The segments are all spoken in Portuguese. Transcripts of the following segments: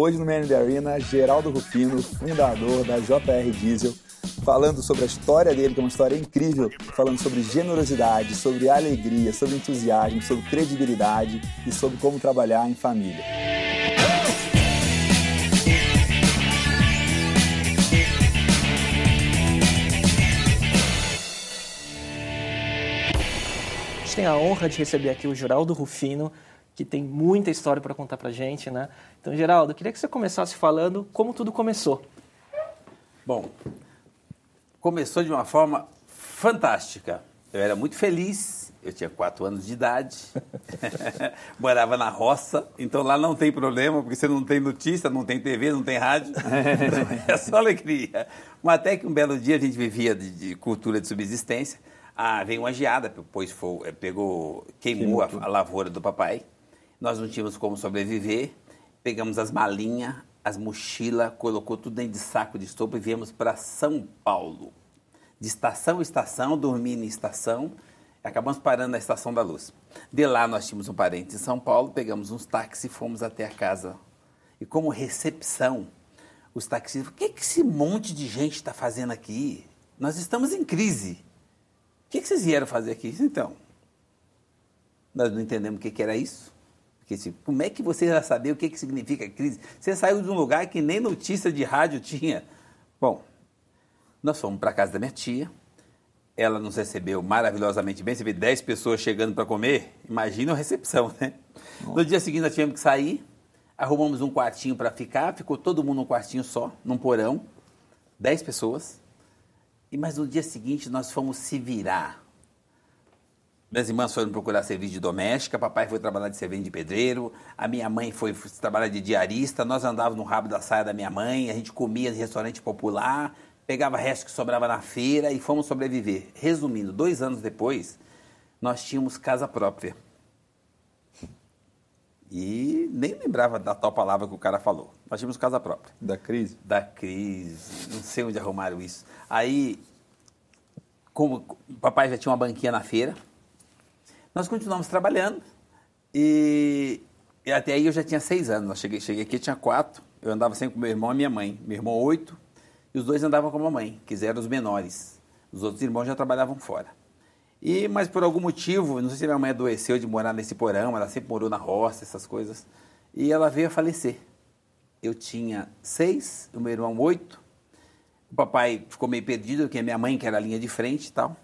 Hoje no Man in the Arena, Geraldo Rufino, fundador da JR Diesel, falando sobre a história dele, que é uma história incrível, falando sobre generosidade, sobre alegria, sobre entusiasmo, sobre credibilidade e sobre como trabalhar em família. A gente tem a honra de receber aqui o Geraldo Rufino, que tem muita história para contar para gente, né? Então, Geraldo, eu queria que você começasse falando como tudo começou. Bom, começou de uma forma fantástica. Eu era muito feliz, eu tinha quatro anos de idade, morava na roça, então lá não tem problema, porque você não tem notícia, não tem TV, não tem rádio, então é só alegria. Mas até que um belo dia a gente vivia de, de cultura de subsistência, ah, veio uma geada, pois foi, pegou, queimou a, a lavoura do papai, nós não tínhamos como sobreviver, pegamos as malinhas, as mochilas, colocou tudo dentro de saco de estopa e viemos para São Paulo. De estação em estação, dormindo em estação, acabamos parando na Estação da Luz. De lá nós tínhamos um parente em São Paulo, pegamos uns táxis e fomos até a casa. E como recepção, os taxistas, o que, que esse monte de gente está fazendo aqui? Nós estamos em crise. O que, que vocês vieram fazer aqui? Então, nós não entendemos o que era isso. Porque, como é que você já sabia o que, que significa crise? Você saiu de um lugar que nem notícia de rádio tinha. Bom, nós fomos para a casa da minha tia. Ela nos recebeu maravilhosamente bem. Você vê 10 pessoas chegando para comer. Imagina a recepção, né? No dia seguinte nós tivemos que sair. Arrumamos um quartinho para ficar. Ficou todo mundo num quartinho só, num porão. 10 pessoas. E mas no dia seguinte nós fomos se virar. Minhas irmãs foram procurar serviço de doméstica, papai foi trabalhar de servente de pedreiro, a minha mãe foi trabalhar de diarista, nós andávamos no rabo da saia da minha mãe, a gente comia em restaurante popular, pegava resto que sobrava na feira e fomos sobreviver. Resumindo, dois anos depois, nós tínhamos casa própria. E nem lembrava da tal palavra que o cara falou. Nós tínhamos casa própria. Da crise? Da crise. Não sei onde arrumaram isso. Aí, como papai já tinha uma banquinha na feira, nós continuamos trabalhando e, e, até aí eu já tinha seis anos. Eu cheguei, cheguei aqui, tinha quatro. Eu andava sempre com meu irmão e minha mãe. Meu irmão, oito, e os dois andavam com a mamãe, que eram os menores. Os outros irmãos já trabalhavam fora. E, mas por algum motivo, não sei se minha mãe adoeceu de morar nesse porão, ela sempre morou na roça, essas coisas. E ela veio a falecer. Eu tinha seis, o meu irmão oito. O papai ficou meio perdido, porque minha mãe, que era a linha de frente e tal.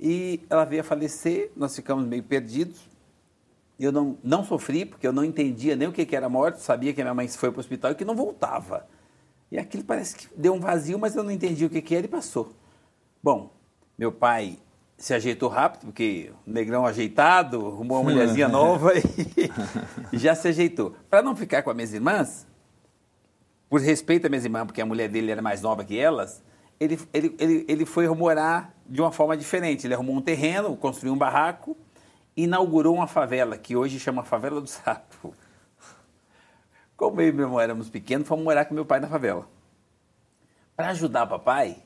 E ela veio a falecer, nós ficamos meio perdidos. Eu não, não sofri, porque eu não entendia nem o que, que era morte, sabia que a minha mãe foi para o hospital e que não voltava. E aquilo parece que deu um vazio, mas eu não entendi o que, que era e passou. Bom, meu pai se ajeitou rápido, porque o negrão ajeitado, arrumou uma mulherzinha nova e, já se ajeitou. Para não ficar com as minhas irmãs, por respeito às minhas irmãs, porque a mulher dele era mais nova que elas, ele, ele, ele, ele foi morar de uma forma diferente. Ele arrumou um terreno, construiu um barraco, inaugurou uma favela, que hoje chama Favela do Sapo. Como eu e meu irmão éramos pequenos, fomos morar com meu pai na favela. Para ajudar papai,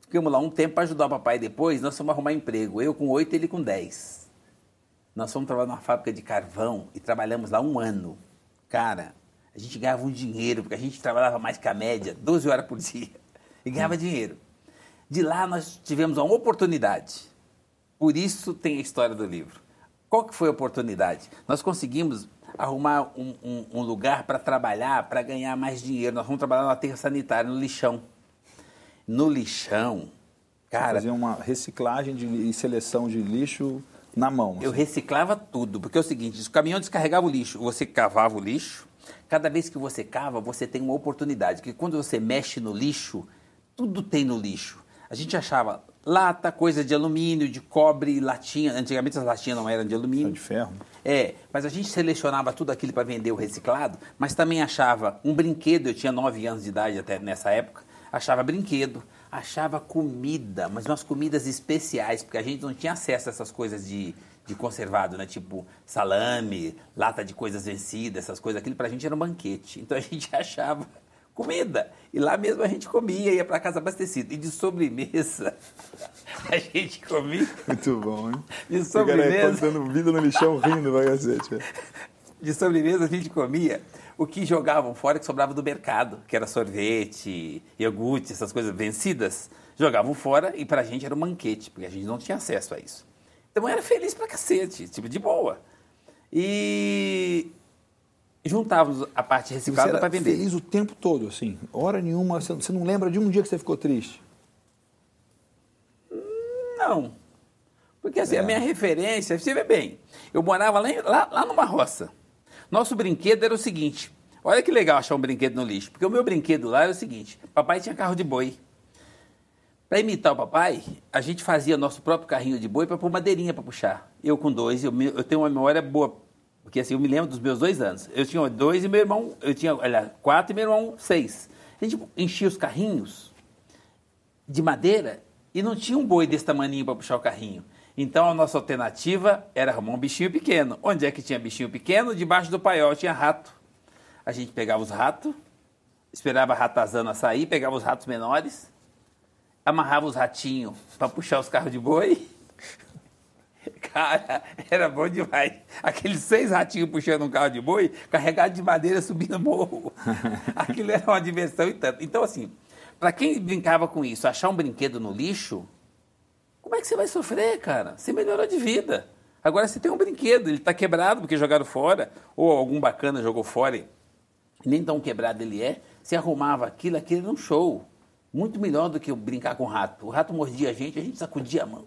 ficamos lá um tempo para ajudar o papai depois, nós fomos arrumar emprego. Eu com oito, ele com dez. Nós fomos trabalhar numa fábrica de carvão e trabalhamos lá um ano. Cara, a gente ganhava um dinheiro, porque a gente trabalhava mais que a média, 12 horas por dia, e ganhava dinheiro. De lá nós tivemos uma oportunidade. Por isso tem a história do livro. Qual que foi a oportunidade? Nós conseguimos arrumar um, um, um lugar para trabalhar, para ganhar mais dinheiro. Nós vamos trabalhar no aterro sanitário, no lixão. No lixão, cara... Fazer uma reciclagem de, e seleção de lixo na mão. Eu assim. reciclava tudo, porque é o seguinte, o caminhão descarregava o lixo, você cavava o lixo, cada vez que você cava, você tem uma oportunidade, que quando você mexe no lixo, tudo tem no lixo. A gente achava lata, coisa de alumínio, de cobre, latinha. Antigamente as latinhas não eram de alumínio. de ferro. É, mas a gente selecionava tudo aquilo para vender o reciclado, mas também achava um brinquedo. Eu tinha 9 anos de idade até nessa época. Achava brinquedo, achava comida, mas umas comidas especiais, porque a gente não tinha acesso a essas coisas de, de conservado, né? Tipo salame, lata de coisas vencidas, essas coisas. Aquilo para a gente era um banquete. Então a gente achava comida. E lá mesmo a gente comia, ia para casa abastecido. E de sobremesa, a gente comia. Muito bom, hein? De sobremesa. O cara vida no lixão rindo, vai cacete. De sobremesa a gente comia o que jogavam fora que sobrava do mercado, que era sorvete, iogurte, essas coisas vencidas, jogavam fora e pra gente era um banquete, porque a gente não tinha acesso a isso. Então eu era feliz pra cacete, tipo, de boa. E juntávamos a parte reciclada para vender. feliz o tempo todo, assim? Hora nenhuma, você não lembra de um dia que você ficou triste? Não. Porque assim, é. a minha referência, você vê bem, eu morava lá, lá, lá numa roça. Nosso brinquedo era o seguinte: olha que legal achar um brinquedo no lixo. Porque o meu brinquedo lá era o seguinte: papai tinha carro de boi. Para imitar o papai, a gente fazia nosso próprio carrinho de boi para pôr madeirinha para puxar. Eu com dois, eu, eu, tenho uma memória boa, porque assim, eu me lembro dos meus dois anos. Eu tinha dois e meu irmão, eu tinha, olha, quatro e meu irmão seis. A gente enchia os carrinhos de madeira e não tinha um boi desse tamanho para puxar o carrinho. Então a nossa alternativa era arrumar um bichinho pequeno. Onde é que tinha bichinho pequeno? Debaixo do paiol tinha rato. A gente pegava os ratos, esperava a ratazana sair, pegava os ratos menores, amarrava os ratinhos para puxar os carros de boi. Cara, era bom demais. Aqueles seis ratinhos puxando um carro de boi, carregado de madeira subindo morro. Aquilo era uma diversão e tanto. Então, assim, para quem brincava com isso, achar um brinquedo no lixo, como é que você vai sofrer, cara? Você melhorou de vida. Agora você tem um brinquedo, ele está quebrado porque jogaram fora, ou algum bacana jogou fora, e nem tão quebrado ele é. Você arrumava aquilo, aquilo era um show. Muito melhor do que brincar com o rato. O rato mordia a gente, a gente sacudia a mão.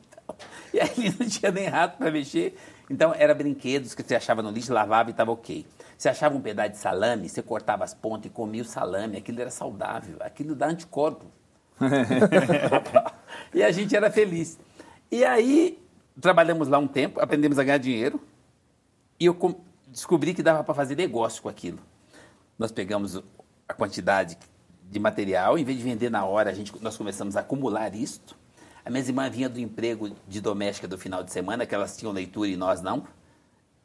E aí não tinha nem rato para mexer. Então, era brinquedos que você achava no lixo, lavava e estava ok. Você achava um pedaço de salame, você cortava as pontas e comia o salame. Aquilo era saudável, aquilo dá anticorpo. e a gente era feliz. E aí, trabalhamos lá um tempo, aprendemos a ganhar dinheiro. E eu descobri que dava para fazer negócio com aquilo. Nós pegamos a quantidade de material, em vez de vender na hora, a gente, nós começamos a acumular isto. A minha irmã vinha do emprego de doméstica do final de semana, que elas tinham leitura e nós não,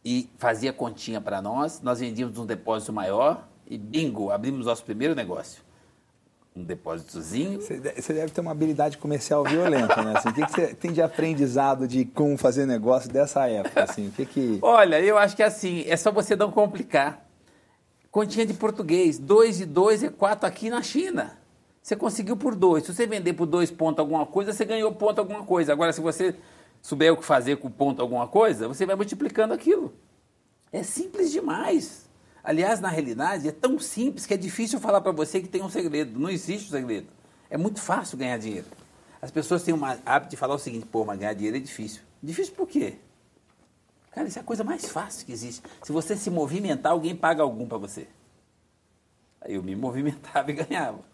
e fazia continha para nós. Nós vendíamos um depósito maior e bingo, abrimos nosso primeiro negócio um depósitozinho. Você deve ter uma habilidade comercial violenta, né? Assim, o que, que você tem de aprendizado de como fazer negócio dessa época? Assim, o que que... Olha, eu acho que assim, é só você não complicar. Continha de português, 2 e 2 é 4 aqui na China. Você conseguiu por 2. Se você vender por 2 pontos alguma coisa, você ganhou ponto alguma coisa. Agora, se você souber o que fazer com ponto alguma coisa, você vai multiplicando aquilo. É simples demais. Aliás, na realidade, é tão simples que é difícil falar para você que tem um segredo. Não existe um segredo. É muito fácil ganhar dinheiro. As pessoas têm uma hábito de falar o seguinte: pô, mas ganhar dinheiro é difícil. Difícil por quê? Cara, isso é a coisa mais fácil que existe. Se você se movimentar, alguém paga algum para você. Aí eu me movimentava e ganhava.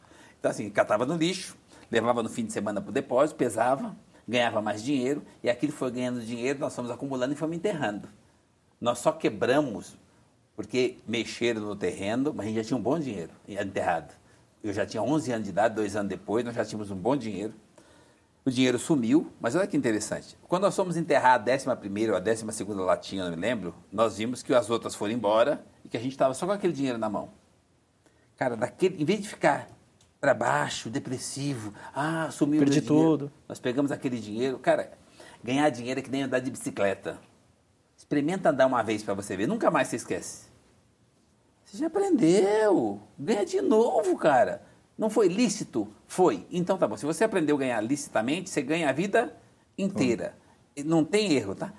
Então, assim, catava no lixo, levava no fim de semana para o depósito, pesava, ganhava mais dinheiro, e aquilo foi ganhando dinheiro, nós fomos acumulando e fomos enterrando. Nós só quebramos porque mexeram no terreno, mas a gente já tinha um bom dinheiro enterrado. Eu já tinha 11 anos de idade, dois anos depois, nós já tínhamos um bom dinheiro. O dinheiro sumiu, mas olha que interessante. Quando nós fomos enterrar a 11 ou a 12 latinha, não me lembro, nós vimos que as outras foram embora e que a gente estava só com aquele dinheiro na mão. Cara, daquele, em vez de ficar para baixo, depressivo, ah, sumiu Perdi tudo. Nós pegamos aquele dinheiro. Cara, ganhar dinheiro é que nem andar de bicicleta. Experimenta andar uma vez para você ver, nunca mais você esquece. Você já aprendeu. Ganha de novo, cara. Não foi lícito? Foi. Então tá bom. Se você aprendeu a ganhar licitamente, você ganha a vida inteira. Não tem erro, tá?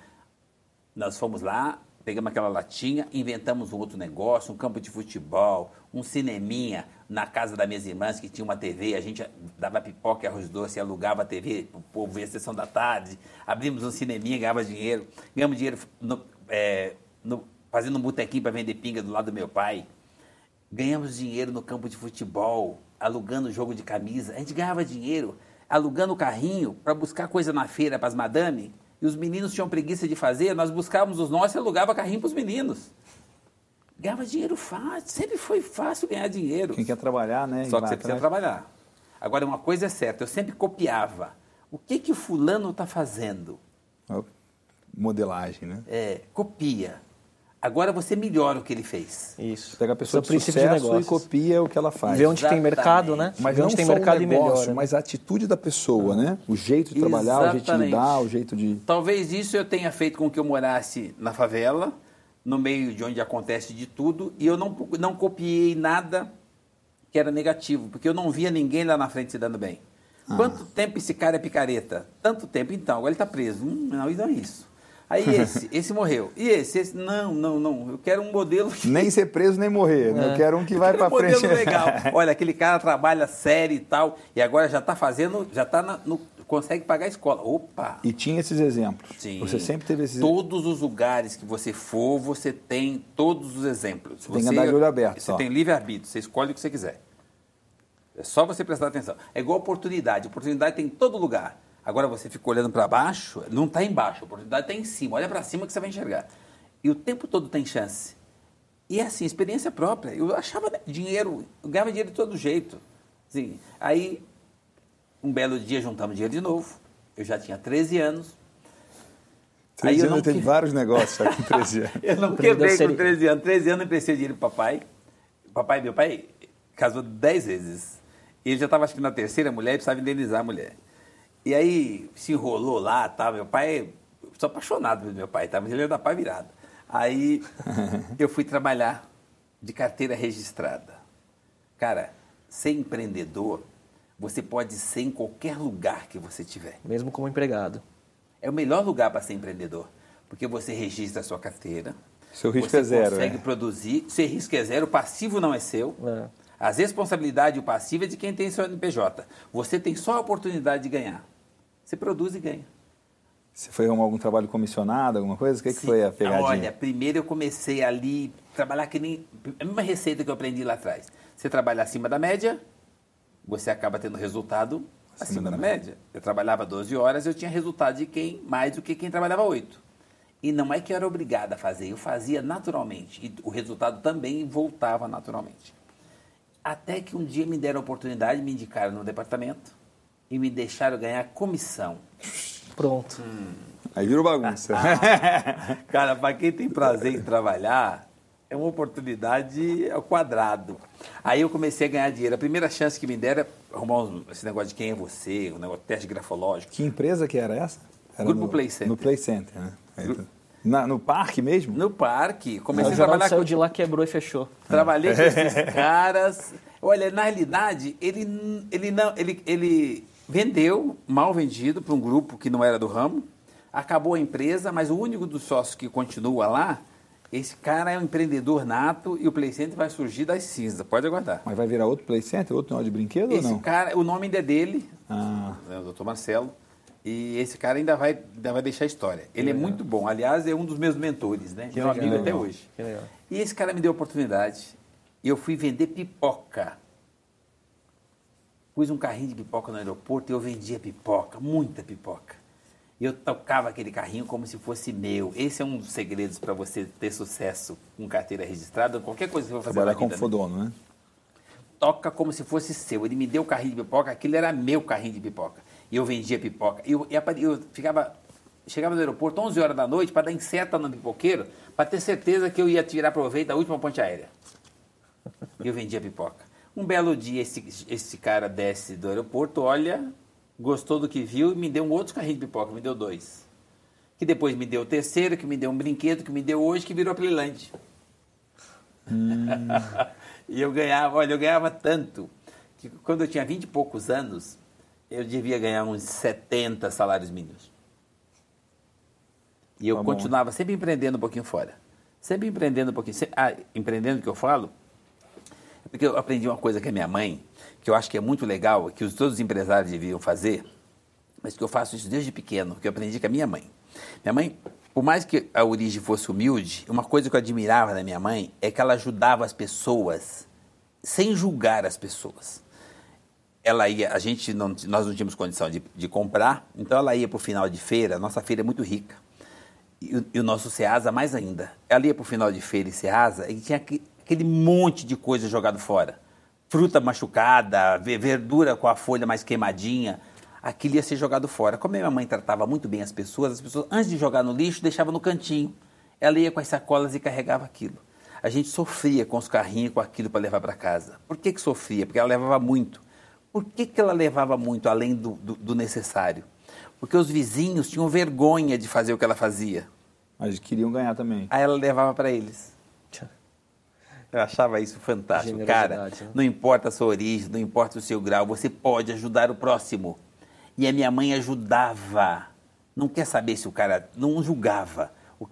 Nós fomos lá, pegamos aquela latinha, inventamos um outro negócio, um campo de futebol, um cineminha na casa das minhas irmãs que tinha uma TV, a gente dava pipoca e arroz doce, alugava a TV o povo ver a sessão da tarde, abrimos um cineminha, ganhava dinheiro, ganhamos dinheiro no, é, no, fazendo um botequinho para vender pinga do lado do meu pai, ganhamos dinheiro no campo de futebol, alugando jogo de camisa, a gente ganhava dinheiro alugando o carrinho para buscar coisa na feira para as madame, e os meninos tinham preguiça de fazer, nós buscávamos os nossos e alugava carrinho para os meninos. Ganhava dinheiro fácil, sempre foi fácil ganhar dinheiro. Quem quer trabalhar, né? Só que você precisa trabalhar. Agora, uma coisa é certa, eu sempre copiava. O que que o fulano está fazendo? Modelagem, né? É, copia. Agora você melhora o que ele fez. Isso. Pega a pessoa de sucesso de e copia o que ela faz. Vê onde Exatamente. tem mercado, né? Mas Vê não onde tem mercado o negócio, e melhora. Mas a atitude da pessoa, né? O jeito de trabalhar, Exatamente. o jeito de lidar, o jeito de... Talvez isso eu tenha feito com que eu morasse na favela, no meio de onde acontece de tudo e eu não, não copiei nada que era negativo, porque eu não via ninguém lá na frente se dando bem. Ah. Quanto tempo esse cara é picareta? Tanto tempo, então, agora ele está preso. Hum, não, não é isso. Aí esse, esse morreu. E esse, esse, não, não, não. Eu quero um modelo. Que... Nem ser preso nem morrer. É. Eu quero um que vai para um frente. modelo legal. Olha, aquele cara trabalha sério e tal, e agora já está fazendo, já está no. Consegue pagar a escola. Opa! E tinha esses exemplos. Sim. Você sempre teve esses Todos os lugares que você for, você tem todos os exemplos. Você, você tem que andar de olho aberto. Você tem livre-arbítrio, você escolhe o que você quiser. É só você prestar atenção. É igual oportunidade. Oportunidade tem em todo lugar. Agora você fica olhando para baixo, não está embaixo, a oportunidade está em cima. Olha para cima que você vai enxergar. E o tempo todo tem chance. E é assim, experiência própria. Eu achava dinheiro, eu ganhava dinheiro de todo jeito. Assim, aí, um belo dia, juntamos dinheiro de novo. Eu já tinha 13 anos. 13 aí anos teve que... vários negócios já com 13 anos. eu não quebrei com 13 anos. 13 anos eu emprestei dinheiro para papai. Papai, meu pai, casou 10 vezes. E ele já estava, acho que na terceira mulher, e precisava indenizar a mulher. E aí se enrolou lá, tá? Meu pai, eu sou apaixonado pelo meu pai, tá? Mas ele é da pai virado. Aí eu fui trabalhar de carteira registrada. Cara, ser empreendedor, você pode ser em qualquer lugar que você tiver. Mesmo como empregado. É o melhor lugar para ser empreendedor, porque você registra a sua carteira. Seu risco é zero. Você consegue é. produzir, seu risco é zero, o passivo não é seu. É. As responsabilidades e o passivo é de quem tem seu NPJ. Você tem só a oportunidade de ganhar. Você produz e ganha. Você foi arrumar algum trabalho comissionado, alguma coisa? O que, que foi a pegadinha? Olha, primeiro eu comecei ali, trabalhar que nem... A mesma receita que eu aprendi lá atrás. Você trabalha acima da média, você acaba tendo resultado acima, acima da, média. média. Eu trabalhava 12 horas, eu tinha resultado de quem mais do que quem trabalhava 8. E não é que eu era obrigado a fazer, eu fazia naturalmente. E o resultado também voltava naturalmente. Até que um dia me deram a oportunidade, me indicaram no departamento e me deixaram ganhar comissão. Pronto. Hum. Aí virou bagunça. cara, para quem tem prazer em trabalhar, é uma oportunidade ao quadrado. Aí eu comecei a ganhar dinheiro. A primeira chance que me deram é arrumar um, esse negócio de quem é você, o um negócio de teste grafológico. Que empresa que era essa? Era Grupo no, Play Center. No Play Center, né? Na, no parque mesmo? No parque. Comecei a trabalhar saiu com... de lá, quebrou e fechou. Trabalhei com esses caras. Olha, na realidade, ele, ele, não, ele, ele vendeu, mal vendido, para um grupo que não era do ramo. Acabou a empresa, mas o único dos sócios que continua lá, esse cara é um empreendedor nato e o Play Center vai surgir das cinzas. Pode aguardar. Mas vai virar outro Play Center, outro negócio de brinquedo esse ou não? cara, o nome ainda é dele, ah. Né, o doutor Marcelo. E esse cara ainda vai, ainda vai deixar a história. Ele é muito bom. Aliás, é um dos meus mentores, né? Que Meu legal, amigo até hoje. E esse cara me deu a oportunidade e eu fui vender pipoca. Pus um carrinho de pipoca no aeroporto e eu vendia pipoca, muita pipoca. E eu tocava aquele carrinho como se fosse meu. Esse é um dos segredos para você ter sucesso com carteira registrada, qualquer coisa que você for fazer Trabalhar na vida. com fodono, né? Toca como se fosse seu. Ele me deu o carrinho de pipoca, aquilo era meu carrinho de pipoca. E eu vendia pipoca. E eu, eu ficava chegava no aeroporto 11 horas da noite para dar inseta no pipoqueiro, para ter certeza que eu ia tirar proveito da última ponte aérea. E eu vendia pipoca. Um belo dia, esse, esse cara desce do aeroporto, olha, gostou do que viu e me deu um outro carrinho de pipoca, me deu dois. Que depois me deu o terceiro, que me deu um brinquedo, que me deu hoje, que virou a Playland. Hum. e eu ganhava, olha, eu ganhava tanto, que quando eu tinha 20 e poucos anos, eu devia ganhar uns 70 salários mínimos. E eu tá continuava sempre empreendendo um pouquinho fora. Sempre empreendendo um pouquinho. Sempre, ah, empreendendo que eu falo, porque eu aprendi uma coisa com a minha mãe, que eu acho que é muito legal, que os, todos os empresários deviam fazer, mas que eu faço isso desde pequeno, que eu aprendi com a minha mãe. Minha mãe, por mais que a origem fosse humilde, uma coisa que eu admirava da minha mãe é que ela ajudava as pessoas sem julgar as pessoas. Ela ia, a gente não, nós não tínhamos condição de, de comprar, então ela ia para o final de feira, nossa feira é muito rica, e, e o nosso Ceasa mais ainda. Ela ia para o final de feira e Ceasa e tinha que aquele monte de coisa jogado fora. Fruta machucada, verdura com a folha mais queimadinha, aquilo ia ser jogado fora. Como a minha mãe tratava muito bem as pessoas, as pessoas, antes de jogar no lixo, deixava no cantinho. Ela ia com as sacolas e carregava aquilo. A gente sofria com os carrinhos com aquilo para levar para casa. Por que, que sofria? Porque ela levava muito. Por que, que ela levava muito além do, do, do necessário? Porque os vizinhos tinham vergonha de fazer o que ela fazia. Mas queriam ganhar também. Aí ela levava para eles. Eu achava isso fantástico. Cara, né? não importa a sua origem, não importa o seu grau, você pode ajudar o próximo. E a minha mãe ajudava. Não quer saber se o cara. Não julgava.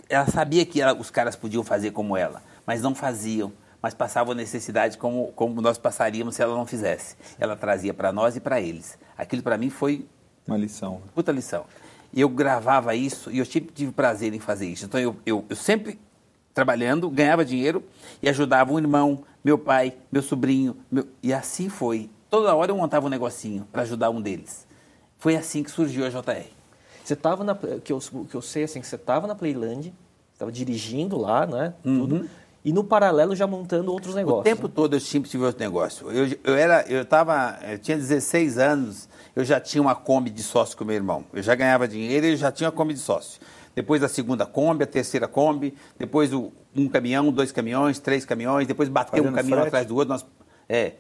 Ela sabia que ela, os caras podiam fazer como ela, mas não faziam. Mas passavam necessidade como, como nós passaríamos se ela não fizesse. Ela trazia para nós e para eles. Aquilo para mim foi. Uma lição. Puta lição. E eu gravava isso e eu sempre tive prazer em fazer isso. Então eu, eu, eu sempre trabalhando, ganhava dinheiro e ajudava um irmão, meu pai, meu sobrinho. Meu... E assim foi. Toda hora eu montava um negocinho para ajudar um deles. Foi assim que surgiu a JR. Você estava na. Que eu, que eu sei assim, que você estava na Playland, estava dirigindo lá, né? Tudo. Uhum. E no paralelo já montando outros negócios. O tempo né? todo eu sempre tive outro negócio. Eu, eu, era, eu, tava, eu tinha 16 anos, eu já tinha uma Kombi de sócio com meu irmão. Eu já ganhava dinheiro e eu já tinha uma Kombi de sócio depois a segunda Kombi, a terceira Kombi, depois o, um caminhão, dois caminhões, três caminhões, depois bateu Fazendo um caminhão frete. atrás do outro. Nós é,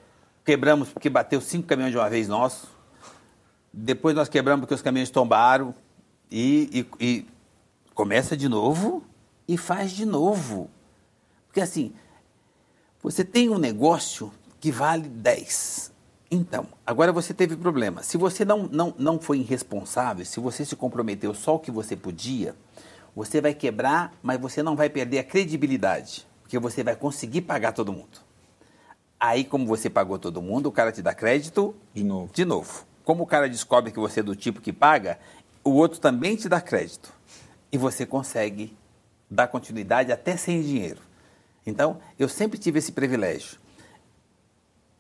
quebramos porque bateu cinco caminhões de uma vez nosso. Depois nós quebramos porque os caminhões tombaram. E, e, e começa de novo e faz de novo. Porque assim, você tem um negócio que vale 10. Então, agora você teve problema. Se você não, não, não foi irresponsável, se você se comprometeu só o que você podia, você vai quebrar, mas você não vai perder a credibilidade, porque você vai conseguir pagar todo mundo. Aí, como você pagou todo mundo, o cara te dá crédito de novo. De novo. Como o cara descobre que você é do tipo que paga, o outro também te dá crédito. E você consegue dar continuidade até sem dinheiro. Então, eu sempre tive esse privilégio.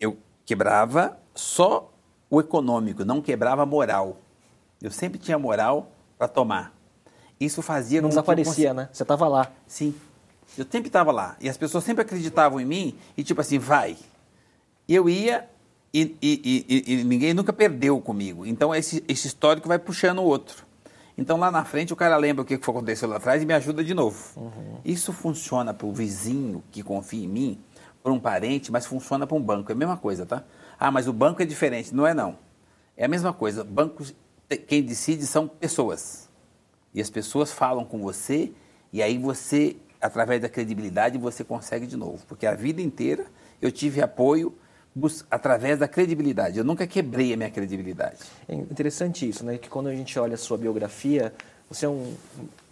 Eu quebrava só o econômico, não quebrava a moral. Eu sempre tinha moral para tomar. Isso fazia Não desaparecia, cons... né? Você estava lá. Sim. Eu sempre estava lá. E as pessoas sempre acreditavam em mim e, tipo assim, vai. E eu ia e, e, e, e ninguém nunca perdeu comigo. Então, esse, esse histórico vai puxando o outro. Então, lá na frente, o cara lembra o que aconteceu lá atrás e me ajuda de novo. Uhum. Isso funciona para o vizinho que confia em mim para um parente, mas funciona para um banco. É a mesma coisa, tá? Ah, mas o banco é diferente. Não é, não. É a mesma coisa. Bancos, quem decide são pessoas. E as pessoas falam com você, e aí você, através da credibilidade, você consegue de novo. Porque a vida inteira eu tive apoio através da credibilidade. Eu nunca quebrei a minha credibilidade. É interessante isso, né? Que quando a gente olha a sua biografia, você é um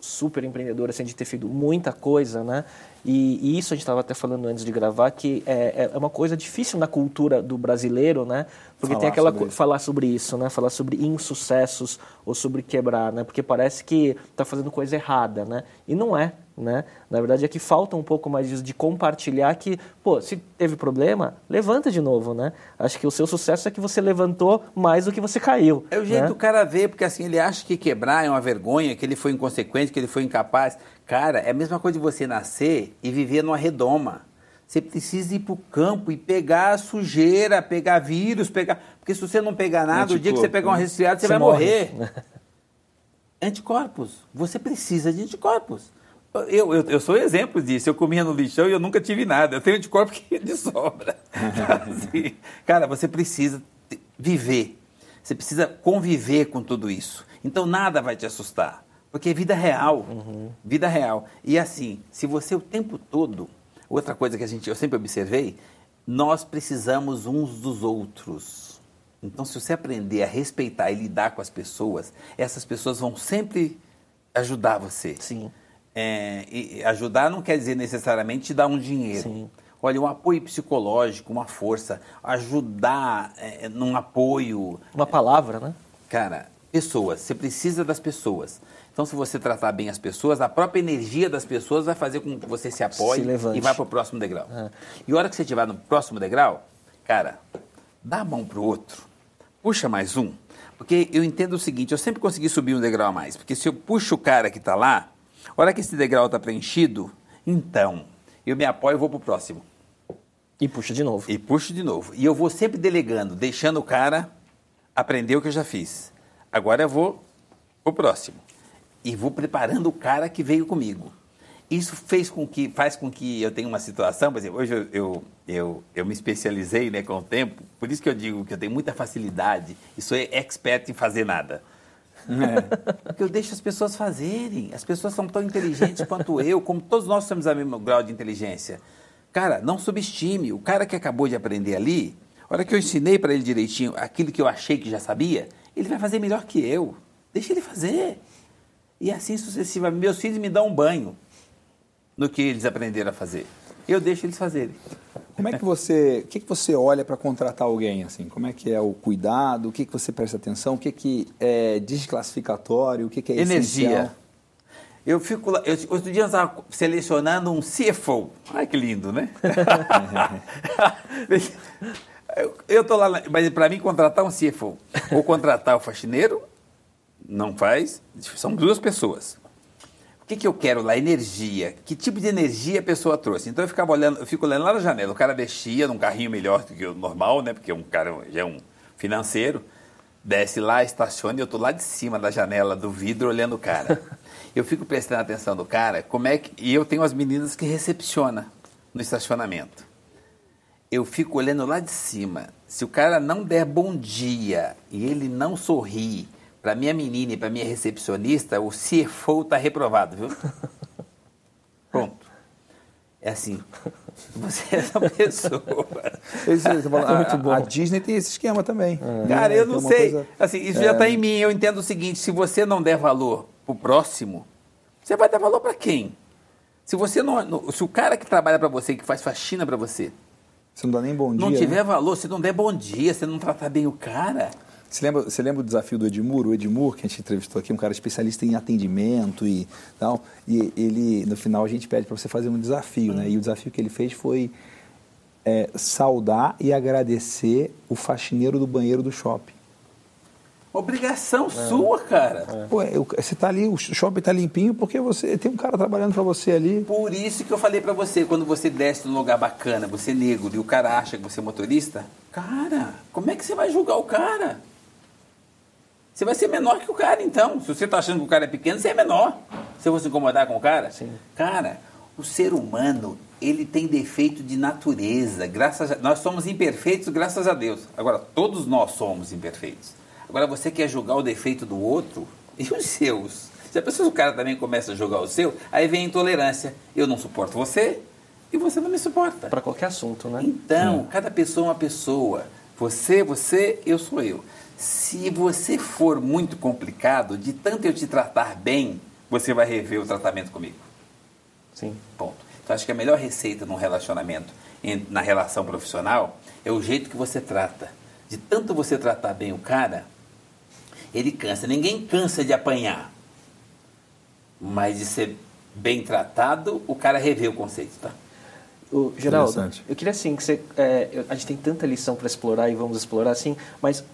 super empreendedor, assim, de ter feito muita coisa, né? E, e, isso a gente estava até falando antes de gravar, que é, é uma coisa difícil na cultura do brasileiro, né? Porque falar tem aquela sobre falar sobre isso, né? Falar sobre insucessos ou sobre quebrar, né? Porque parece que está fazendo coisa errada, né? E não é, né? Na verdade é que falta um pouco mais disso de compartilhar que, pô, se teve problema, levanta de novo, né? Acho que o seu sucesso é que você levantou mais do que você caiu. É o jeito né? do cara ver, porque assim, ele acha que quebrar é uma vergonha, que ele foi inconsequente, que ele foi incapaz. Cara, é a mesma coisa de você nascer e viver numa redoma. Você precisa ir para o campo e pegar sujeira, pegar vírus, pegar. Porque se você não pegar nada, o dia que você pegar um resfriado, você, você vai morre. morrer. anticorpos. Você precisa de anticorpos. Eu, eu, eu sou exemplo disso. Eu comia no lixão e eu nunca tive nada. Eu tenho anticorpo que de sobra. assim, cara, você precisa viver. Você precisa conviver com tudo isso. Então nada vai te assustar. Porque é vida real. Uhum. Vida real. E assim, se você o tempo todo. Outra coisa que a gente, eu sempre observei, nós precisamos uns dos outros. Então, se você aprender a respeitar e lidar com as pessoas, essas pessoas vão sempre ajudar você. Sim. É, e ajudar não quer dizer necessariamente te dar um dinheiro. Sim. Olha, um apoio psicológico, uma força, ajudar é, num apoio. Uma palavra, né? Cara, pessoas. Você precisa das pessoas. Então, se você tratar bem as pessoas, a própria energia das pessoas vai fazer com que você se apoie se e vá para o próximo degrau. É. E a hora que você estiver no próximo degrau, cara, dá a mão para o outro, puxa mais um. Porque eu entendo o seguinte, eu sempre consegui subir um degrau a mais. Porque se eu puxo o cara que está lá, a hora que esse degrau está preenchido, então, eu me apoio e vou para o próximo. E puxa de novo. E puxo de novo. E eu vou sempre delegando, deixando o cara aprender o que eu já fiz. Agora eu vou o próximo e vou preparando o cara que veio comigo. Isso fez com que, faz com que eu tenha uma situação, por exemplo, hoje eu, eu, eu, eu, me especializei né, com o tempo, por isso que eu digo que eu tenho muita facilidade e sou expert em fazer nada. É. Porque eu deixo as pessoas fazerem. As pessoas são tão inteligentes quanto eu, como todos nós temos o mesmo grau de inteligência. Cara, não subestime. O cara que acabou de aprender ali, a hora que eu ensinei para ele direitinho aquilo que eu achei que já sabia, ele vai fazer melhor que eu. Deixa ele fazer. E assim sucessivamente. Meus filhos me dão um banho no que eles aprenderam a fazer. Eu deixo eles fazerem. Como é que você, o que, que você olha para contratar alguém assim? Como é que é o cuidado? O que, que você presta atenção? O que, que é desclassificatório? O que, que é Energia. essencial? Eu fico lá, eu, outro dia eu estava selecionando um CFO. Ai, que lindo, né? eu estou lá, mas para mim contratar um CFO ou contratar o faxineiro, não faz, são duas pessoas. O que, que eu quero lá? Energia. Que tipo de energia a pessoa trouxe? Então eu ficava olhando, eu fico olhando lá na janela. O cara descia num carrinho melhor do que o normal, né? Porque um cara já é um financeiro. Desce lá, estaciona e eu tô lá de cima da janela do vidro olhando o cara. Eu fico prestando atenção do cara, como é que. E eu tenho as meninas que recepciona no estacionamento. Eu fico olhando lá de cima. Se o cara não der bom dia e ele não sorrir, para minha menina e para minha recepcionista, o CFO está reprovado, viu? Pronto. É assim. Você é essa pessoa. Fala, a, Muito bom. a Disney tem esse esquema também. É. Cara, eu não sei. Coisa, assim, isso é... já está em mim. Eu entendo o seguinte: se você não der valor para o próximo, você vai dar valor para quem? Se você não, se o cara que trabalha para você, que faz faxina para você, você não dá nem bom dia. Não tiver né? valor, se não der bom dia, se não tratar bem o cara, você lembra, você lembra o desafio do Edmur? O Edmur, que a gente entrevistou aqui, um cara especialista em atendimento e tal. E ele, no final, a gente pede para você fazer um desafio, né? E o desafio que ele fez foi é, saudar e agradecer o faxineiro do banheiro do shopping. Obrigação é. sua, cara. É. Pô, você tá ali, o shopping tá limpinho porque você tem um cara trabalhando para você ali. Por isso que eu falei para você, quando você desce num lugar bacana, você é negro e o cara acha que você é motorista, cara, como é que você vai julgar o cara? Você vai ser menor que o cara, então. Se você está achando que o cara é pequeno, você é menor. Você vai se incomodar com o cara? Sim. Cara, o ser humano, ele tem defeito de natureza. Graças a... Nós somos imperfeitos, graças a Deus. Agora, todos nós somos imperfeitos. Agora, você quer julgar o defeito do outro e os seus. Se a pessoa, o cara também começa a julgar o seu, aí vem a intolerância. Eu não suporto você e você não me suporta. Para qualquer assunto, né? Então, hum. cada pessoa é uma pessoa. Você, você, eu sou eu. Se você for muito complicado, de tanto eu te tratar bem, você vai rever o tratamento comigo. Sim. Ponto. Então acho que a melhor receita num relacionamento, na relação profissional, é o jeito que você trata. De tanto você tratar bem o cara, ele cansa. Ninguém cansa de apanhar. Mas de ser bem tratado, o cara revê o conceito, tá? O, Geraldo, eu queria assim que você. É, a gente tem tanta lição para explorar e vamos explorar assim, mas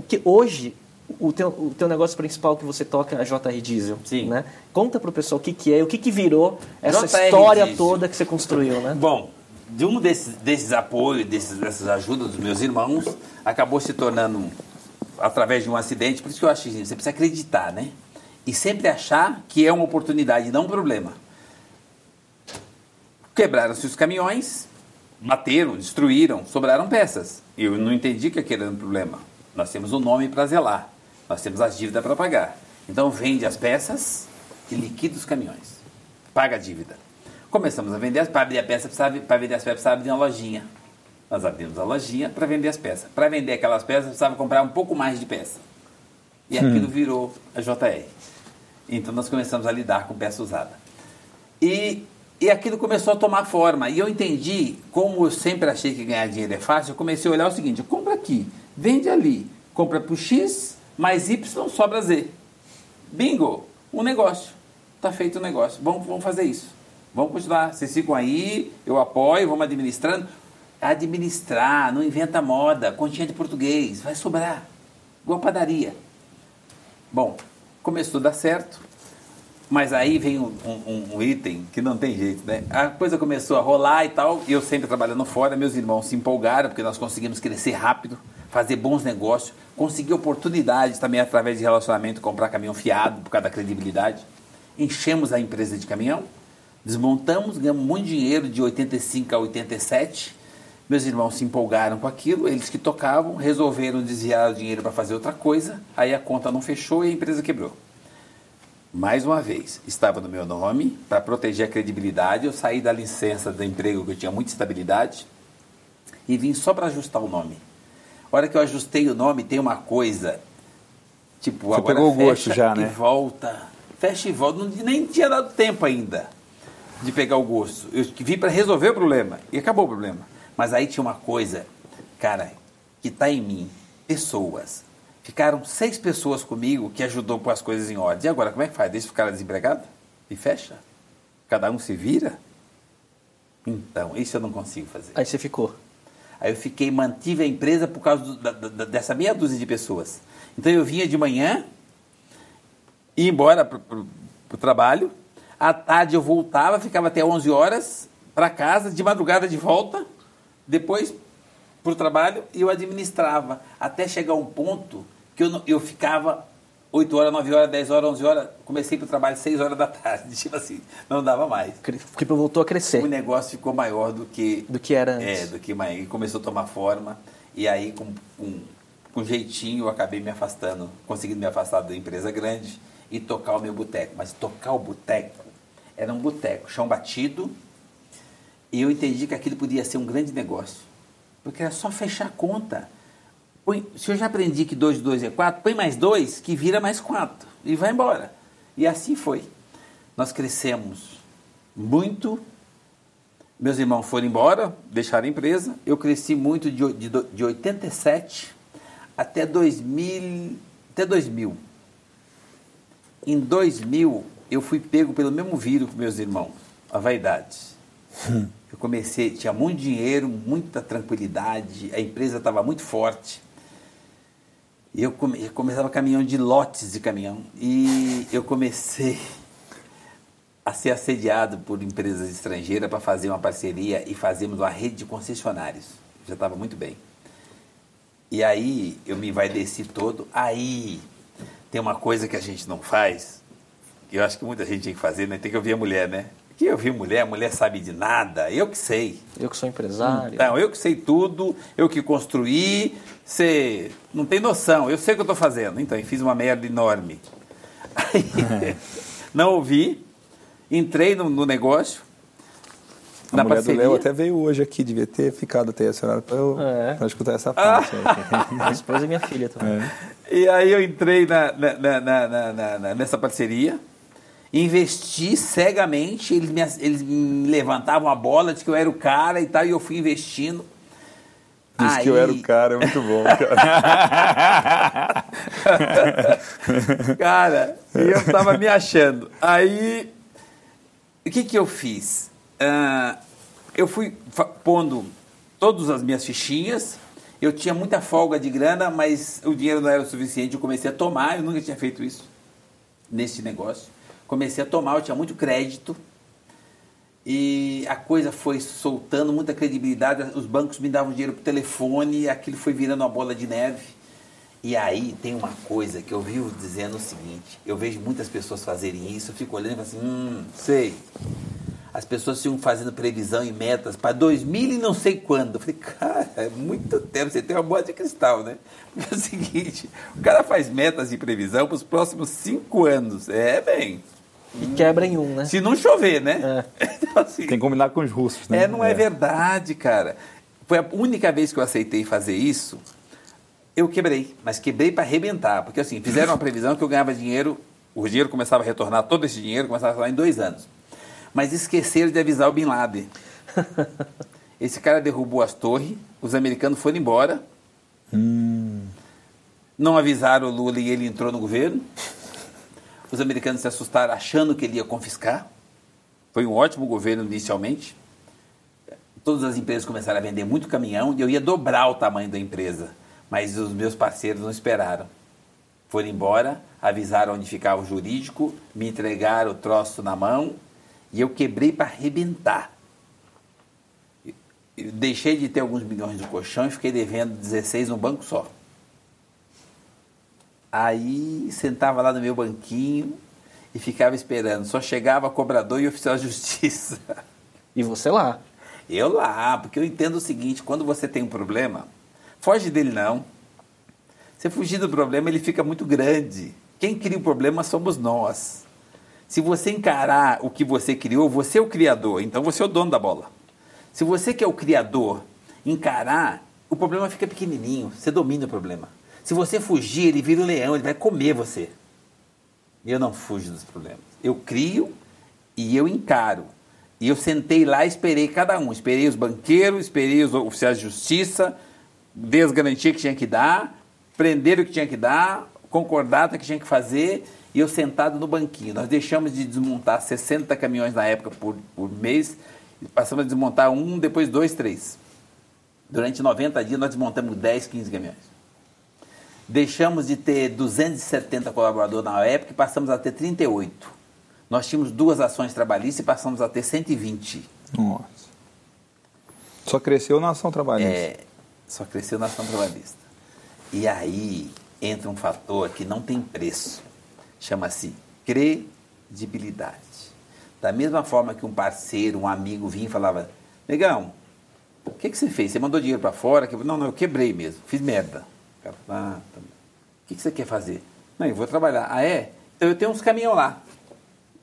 o que hoje o teu, o teu negócio principal que você toca é a JR Diesel, Sim. né? Conta para o pessoal o que, que é, o que, que virou essa JR história Diesel. toda que você construiu, né? Bom, de um desses, desses apoios, desses, dessas ajudas dos meus irmãos, acabou se tornando, através de um acidente, por isso que eu acho que você precisa acreditar, né? E sempre achar que é uma oportunidade, não um problema. Quebraram-se os caminhões, bateram, destruíram, sobraram peças. Eu não entendi que aquele era um problema nós temos o um nome para zelar, nós temos as dívidas para pagar. Então vende as peças e liquida os caminhões. Paga a dívida. Começamos a vender, para abrir a peça, para vender as peças, precisava abrir uma lojinha. Nós abrimos a lojinha para vender as peças. Para vender aquelas peças, precisava comprar um pouco mais de peça. E aquilo virou a JR. Então nós começamos a lidar com peça usada. E, e aquilo começou a tomar forma. E eu entendi, como eu sempre achei que ganhar dinheiro é fácil, eu comecei a olhar o seguinte: compra aqui vende ali, compra por X, mais Y sobra Z. Bingo! Um negócio. Está feito o um negócio. Vamos, vamos fazer isso. Vamos continuar. Vocês ficam aí, eu apoio, vamos administrando. Administrar, não inventa moda, continha de português, vai sobrar. Igual padaria. Bom, começou a dar certo, mas aí vem um, um, um, item que não tem jeito, né? A coisa começou a rolar e tal, e eu sempre trabalhando fora, meus irmãos se empolgaram, porque nós conseguimos crescer rápido fazer bons negócios, conseguir oportunidades também através de relacionamento, comprar caminhão fiado por causa da credibilidade. Enchemos a empresa de caminhão, desmontamos, ganhamos muito dinheiro de 85 a 87, Meus irmãos se empolgaram com aquilo, eles que tocavam, resolveram desviar o dinheiro para fazer outra coisa, aí a conta não fechou e a empresa quebrou. Mais uma vez, estava no meu nome, para proteger a credibilidade, eu saí da licença do emprego que eu tinha muita estabilidade e vim só para ajustar o nome. A hora que eu ajustei o nome, tem uma coisa, tipo, Você agora pegou o gosto já, e né? volta, fecha e volta, não, nem tinha dado tempo ainda de pegar o gosto. Eu vim para resolver o problema e acabou o problema. Mas aí tinha uma coisa, cara, que está em mim, pessoas. Ficaram seis pessoas comigo que ajudou com as coisas em ordem. E agora, como é que faz? Deixa o cara desempregado? E fecha? Cada um se vira? Então, isso eu não consigo fazer. Aí você ficou. Aí eu fiquei, mantive a empresa por causa do- da- da- dessa meia dúzia de pessoas. Então eu vinha de manhã, ia embora para o trabalho, à tarde eu voltava, ficava até 11 horas para casa, de madrugada de volta, depois para o trabalho e eu administrava, até chegar um ponto que eu, eu ficava 8 horas, 9 horas, 10 horas, 11 horas, comecei para o trabalho 6 horas da tarde, tipo assim, não dava mais. Porque voltou a crescer O negócio ficou maior do que do que era é, antes. do que mais. E começou a tomar forma. E aí, com, com, com jeitinho, eu acabei me afastando, conseguindo me afastar da empresa grande e tocar o meu boteco. Mas tocar o boteco era um boteco, chão batido. E eu entendi que aquilo podia ser um grande negócio. Porque era só fechar a conta. Põe- se eu já aprendi que 2 de 2 é 4, põe mais 2 que vira mais 4. E vai embora. E assim foi. Nós crescemos muito meus irmãos foram embora, deixaram a empresa. Eu cresci muito de, de, de 87 até 2000, até 2000. Em 2000, eu fui pego pelo mesmo vírus que meus irmãos, a vaidade. Eu comecei, tinha muito dinheiro, muita tranquilidade, a empresa estava muito forte. E eu, come, eu começava caminhão de lotes de caminhão. E eu comecei a ser assediado por empresas estrangeiras para fazer uma parceria e fazermos uma rede de concessionários. Já estava muito bem. E aí eu me envaideci todo. Aí tem uma coisa que a gente não faz, que eu acho que muita gente tem que fazer, né? Tem que ouvir a mulher, né? Que eu ouvir mulher, a mulher sabe de nada, eu que sei. Eu que sou empresário. Então, eu que sei tudo, eu que construí, você não tem noção, eu sei o que eu estou fazendo. Então, eu fiz uma merda enorme. Aí, não ouvi, entrei no, no negócio, A na mulher parceria. do Léo até veio hoje aqui, devia ter ficado até esse horário para eu É. pra escutar essa parte. aí. Minha esposa e minha filha também. E aí eu entrei na- na- na- na- na- na- na- nessa parceria, investi cegamente, eles me, eles me levantavam a bola de que eu era o cara e tal, e eu fui investindo. Diz que eu era o cara, é muito bom. cara. Cara, e eu tava me achando. Aí, o que que eu fiz? Ah, eu fui pondo todas as minhas fichinhas. Eu tinha muita folga de grana, mas o dinheiro não era o suficiente. Eu comecei a tomar, eu nunca tinha feito isso nesse negócio. Comecei a tomar, eu tinha muito crédito. E a coisa foi soltando muita credibilidade. Os bancos me davam dinheiro por telefone, aquilo foi virando uma bola de neve. E aí tem uma coisa que eu vivo dizendo o seguinte: eu vejo muitas pessoas fazerem isso, eu fico olhando e falo assim, hum, sei. As pessoas ficam fazendo previsão e metas para 2000 e não sei quando. Eu falei, cara, é muito tempo, você tem uma bola de cristal, né? Porque é o seguinte: o cara faz metas de previsão para os próximos cinco anos. É, bem. E quebra em um, né? Se não chover, né? Então, assim, Tem que combinar com os russos, né? é, não é. verdade, cara. Foi a única vez que eu aceitei fazer isso, eu quebrei. Mas quebrei para arrebentar. Porque assim, fizeram uma previsão que eu ganhava dinheiro, o dinheiro começava a retornar, todo esse dinheiro começava a retornar em dois anos. Mas esqueceram de avisar o Bin Laden. Esse cara derrubou as torres, os americanos foram embora. Não avisaram o Lula e ele entrou no governo. Os americanos se assustaram achando que ele ia confiscar. Foi um ótimo governo inicialmente. Todas as empresas começaram a vender muito caminhão e eu ia dobrar o tamanho da empresa. Mas os meus parceiros não esperaram. Foram embora, avisaram onde ficava o jurídico, me entregaram o troço na mão e eu quebrei para arrebentar. Eu- deixei de ter alguns milhões no colchão e fiquei devendo 16 num banco só. Aí sentava lá no meu banquinho e ficava esperando. Só chegava cobrador e oficial de justiça. E você lá. Eu lá, porque eu entendo o seguinte, quando você tem um problema, foge dele não. Você fugir do problema, ele fica muito grande. Quem cria o problema somos nós. Se você encarar o que você criou, você é o criador, então você é o dono da bola. Se você que é o criador encarar, o problema fica pequenininho, você domina o problema. Se você fugir, ele vira um leão, ele vai comer você. Eu não fujo dos problemas. Eu crio e eu encaro. E eu sentei lá e esperei cada um. Esperei os banqueiros, esperei os oficiais de justiça, dei as garantias que tinha que dar, prenderam o que tinha que dar, concordata que tinha que fazer, e eu sentado no banquinho. Nós deixamos de desmontar 60 caminhões na época por, por mês, e passamos a desmontar um, depois dois, três. Durante 90 dias nós desmontamos 10, 15 caminhões. Deixamos de ter 270 colaboradores na época e passamos a ter 38. Nós tínhamos duas ações trabalhistas e passamos a ter 120. Nossa. Só cresceu na ação trabalhista. É, só cresceu na ação trabalhista. E aí entra um fator que não tem preço. Chama-se credibilidade. Da mesma forma que um parceiro, um amigo vinha e falava: Negão, o que, que você fez? Você mandou dinheiro para fora? Não, não, eu quebrei mesmo, fiz merda. Cara, tá. O que, que você quer fazer? Não, eu vou trabalhar. Ah, é? Então eu tenho uns caminhões lá.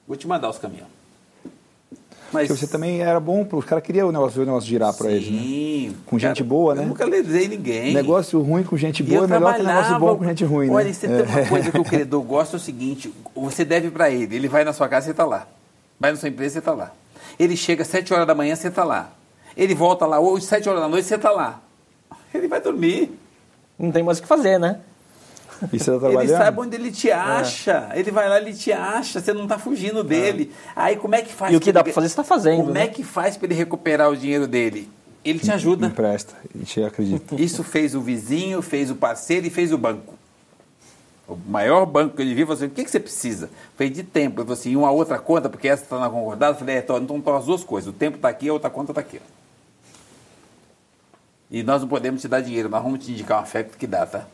Vou te mandar os caminhões. Mas Porque você também era bom, os caras queriam o negócio, o negócio girar para eles, né? Com cara, gente boa, né? Eu nunca lesei ninguém. Negócio ruim com gente boa é melhor que negócio bom com gente ruim, olha, né? você é. tem uma coisa que o credor gosta é o seguinte, você deve para ele, ele vai na sua casa, você está lá. Vai na sua empresa, você está lá. Ele chega às 7 horas da manhã, você está lá. Ele volta lá, hoje, 7 horas da noite, você está lá. Ele vai dormir não tem mais o que fazer, né? E você tá trabalhando? Ele sabe onde ele te acha. É. Ele vai lá, ele te acha. Você não está fugindo dele. É. Aí como é que faz? E o que dá para fazer, você está fazendo. Como né? é que faz para ele recuperar o dinheiro dele? Ele te ajuda. Empresta, gente acredita. Isso fez o vizinho, fez o parceiro e fez o banco. O maior banco que ele viu falou assim: o que, que você precisa? Foi de tempo. Eu falei assim: uma outra conta, porque essa está na concordada. Eu falei: é, então estão as duas coisas. O tempo está aqui, a outra conta está aqui. E nós não podemos te dar dinheiro, nós vamos te indicar uma oferta que dá, tá?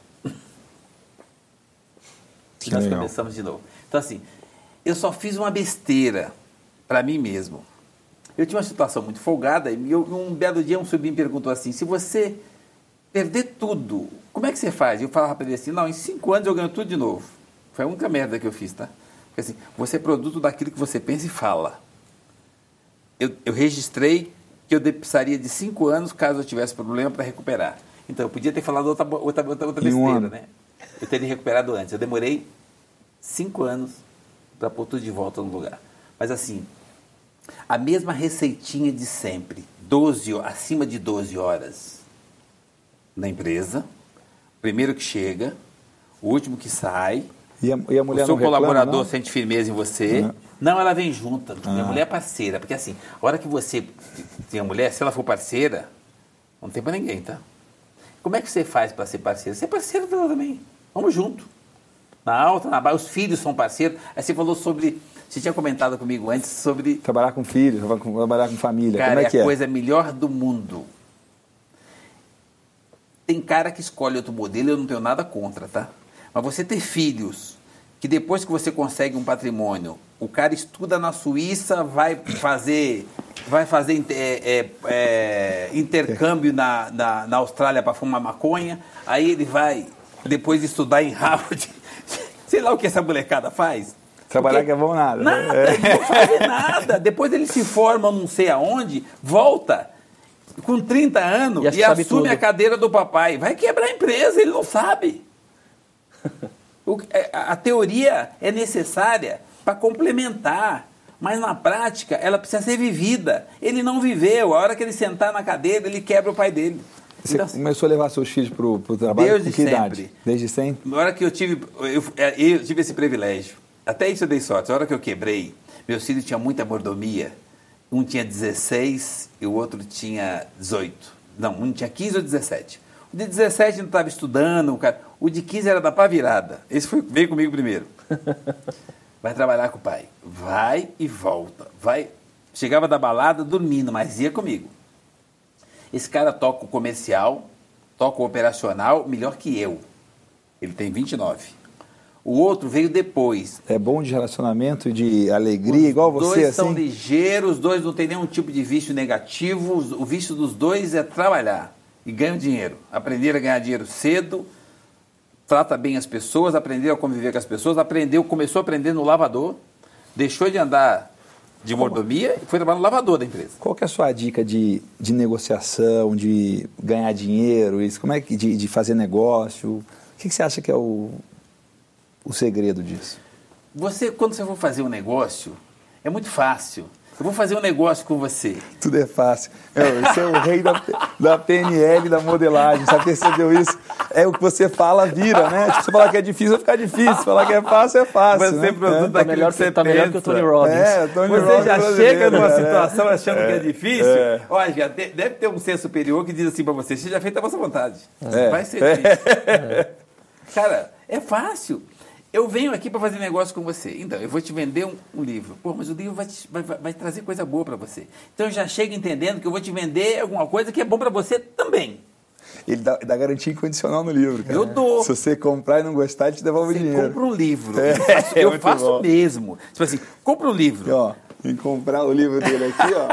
E nós começamos de novo. Então, assim, eu só fiz uma besteira para mim mesmo. Eu tinha uma situação muito folgada e eu, um belo dia um sobrinho perguntou assim: se você perder tudo, como é que você faz? Eu falava para ele assim: não, em cinco anos eu ganho tudo de novo. Foi a única merda que eu fiz, tá? Porque assim, você é produto daquilo que você pensa e fala. Eu, eu registrei que eu precisaria de cinco anos caso eu tivesse problema para recuperar. Então, eu podia ter falado outra, outra, outra, outra besteira, um né? Eu teria recuperado antes. Eu demorei cinco anos para pôr tudo de volta no lugar. Mas assim, a mesma receitinha de sempre, 12, acima de 12 horas na empresa, primeiro que chega, o último que sai, e a, e a mulher o seu colaborador não? sente firmeza em você. Não. Não ela vem junto. Ah. Minha mulher é parceira. Porque assim, a hora que você tem a mulher, se ela for parceira, não tem para ninguém, tá? Como é que você faz para ser parceira? Você é parceiro dela também. Vamos junto. Na alta, na baixa, os filhos são parceiros. Aí você falou sobre. Você tinha comentado comigo antes sobre. Trabalhar com filhos, trabalhar com família. Cara, Como é, é a é? coisa melhor do mundo. Tem cara que escolhe outro modelo, eu não tenho nada contra, tá? Mas você ter filhos que depois que você consegue um patrimônio, o cara estuda na Suíça, vai fazer, vai fazer é, é, é, intercâmbio na, na, na Austrália para fumar maconha, aí ele vai depois estudar em Harvard. Sei lá o que essa molecada faz. Trabalhar Porque, que é bom nada. Né? Nada, né? não fazer nada. Depois ele se forma não sei aonde, volta com 30 anos e, e assume tudo. a cadeira do papai. Vai quebrar a empresa, ele não sabe. É, a teoria é necessária para complementar, mas na prática ela precisa ser vivida. Ele não viveu, a hora que ele sentar na cadeira, ele quebra o pai dele. Você então, começou a levar seus filhos para o trabalho desde com que sempre. idade? Desde sempre? Na hora que eu tive, eu, é, eu, tive esse privilégio, até isso eu dei sorte, na hora que eu quebrei, meus filhos tinham muita mordomia, um tinha 16 e o outro tinha 18. Não, um tinha 15 ou 17. O de 17 não estava estudando, o, cara, o de 15 era da pá virada. Esse foi, veio comigo primeiro. Vai trabalhar com o pai. Vai e volta. Vai. Chegava da balada dormindo, mas ia comigo. Esse cara toca o comercial, toca o operacional melhor que eu. Ele tem 29. O outro veio depois. É bom de relacionamento, de alegria, igual Os você, dois assim? são ligeiros, os dois não têm nenhum tipo de vício negativo. os- O vício dos dois é trabalhar e ganhar dinheiro. Aprender a ganhar dinheiro cedo, trata bem as pessoas, aprendeu a conviver com as pessoas, aprendeu, começou a aprender no lavador, deixou de andar de mordomia e foi trabalhar no lavador da empresa. Qual que é a sua dica de, de negociação, de ganhar dinheiro, isso? Como é que de, de fazer negócio? O que, que você acha que é o, o segredo disso? Você, quando você for fazer um negócio, é muito fácil. Eu vou fazer um negócio com você. Tudo é fácil. Meu, Você é o rei da, da PNL, da modelagem, já percebeu isso? É o que você fala, vira, né? Tipo, você falar que é difícil, vai ficar difícil. Falar que é fácil, é fácil. Você né? produz É. Tá melhor, que, tá melhor que o Tony Robbins. É, Tony Você Robbins já brasileiro, chega numa né? situação achando que é difícil. É. Olha, de- deve ter um ser superior que diz assim pra você: seja feita a vossa vontade. É. Vai ser difícil. Cara, é fácil. Eu venho aqui para fazer negócio com você. Então, eu vou te vender um, um livro. Pô, mas o livro vai, te- vai- vai- trazer coisa boa para você. Então, eu já chego entendendo que eu vou te vender alguma coisa que é bom para você também. Ele dá, dá garantia incondicional no livro, cara. Eu dou. Se você comprar e não gostar, ele te devolve o Você dinheiro. compra um livro. É, eu faço, eu muito faço mesmo. Tipo assim, compra um livro. ó, em comprar o livro dele aqui, ó.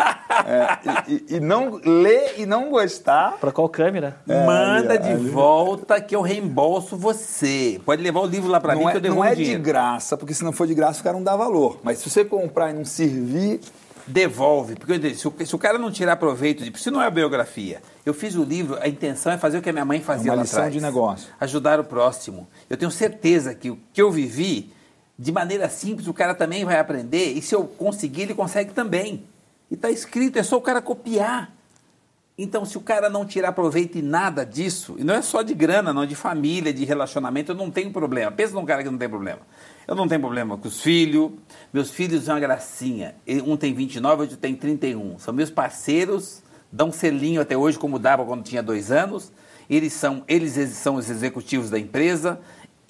é, e, e- e não ler e não gostar. Pra qual câmera? É, Manda ali, de ali. volta que eu reembolso você. Pode levar o livro lá para mim Não que eu é, devolvo não é o de dinheiro. graça, porque se não for de graça, o cara não dá valor. Mas se você comprar e não servir, Devolve, porque eu disse, se, o, se o cara não tirar proveito de. Se não é a biografia, eu fiz o livro, a intenção é fazer o que a minha mãe fazia É uma lá lição atrás. de negócio. Ajudar o próximo. Eu tenho certeza que o que eu vivi, de maneira simples, o cara também vai aprender. E se eu conseguir, ele consegue também. E está escrito, é só o cara copiar. Então, se o cara não tirar proveito em nada disso, e não é só de grana, não, de família, de relacionamento, eu não tenho problema. Pensa num cara que não tem problema. Eu não tenho problema com os filhos, meus filhos são uma gracinha. Um tem 29, outro tem 31. São meus parceiros, dão selinho até hoje, como dava quando tinha dois anos. Eles são, eles são os executivos da empresa.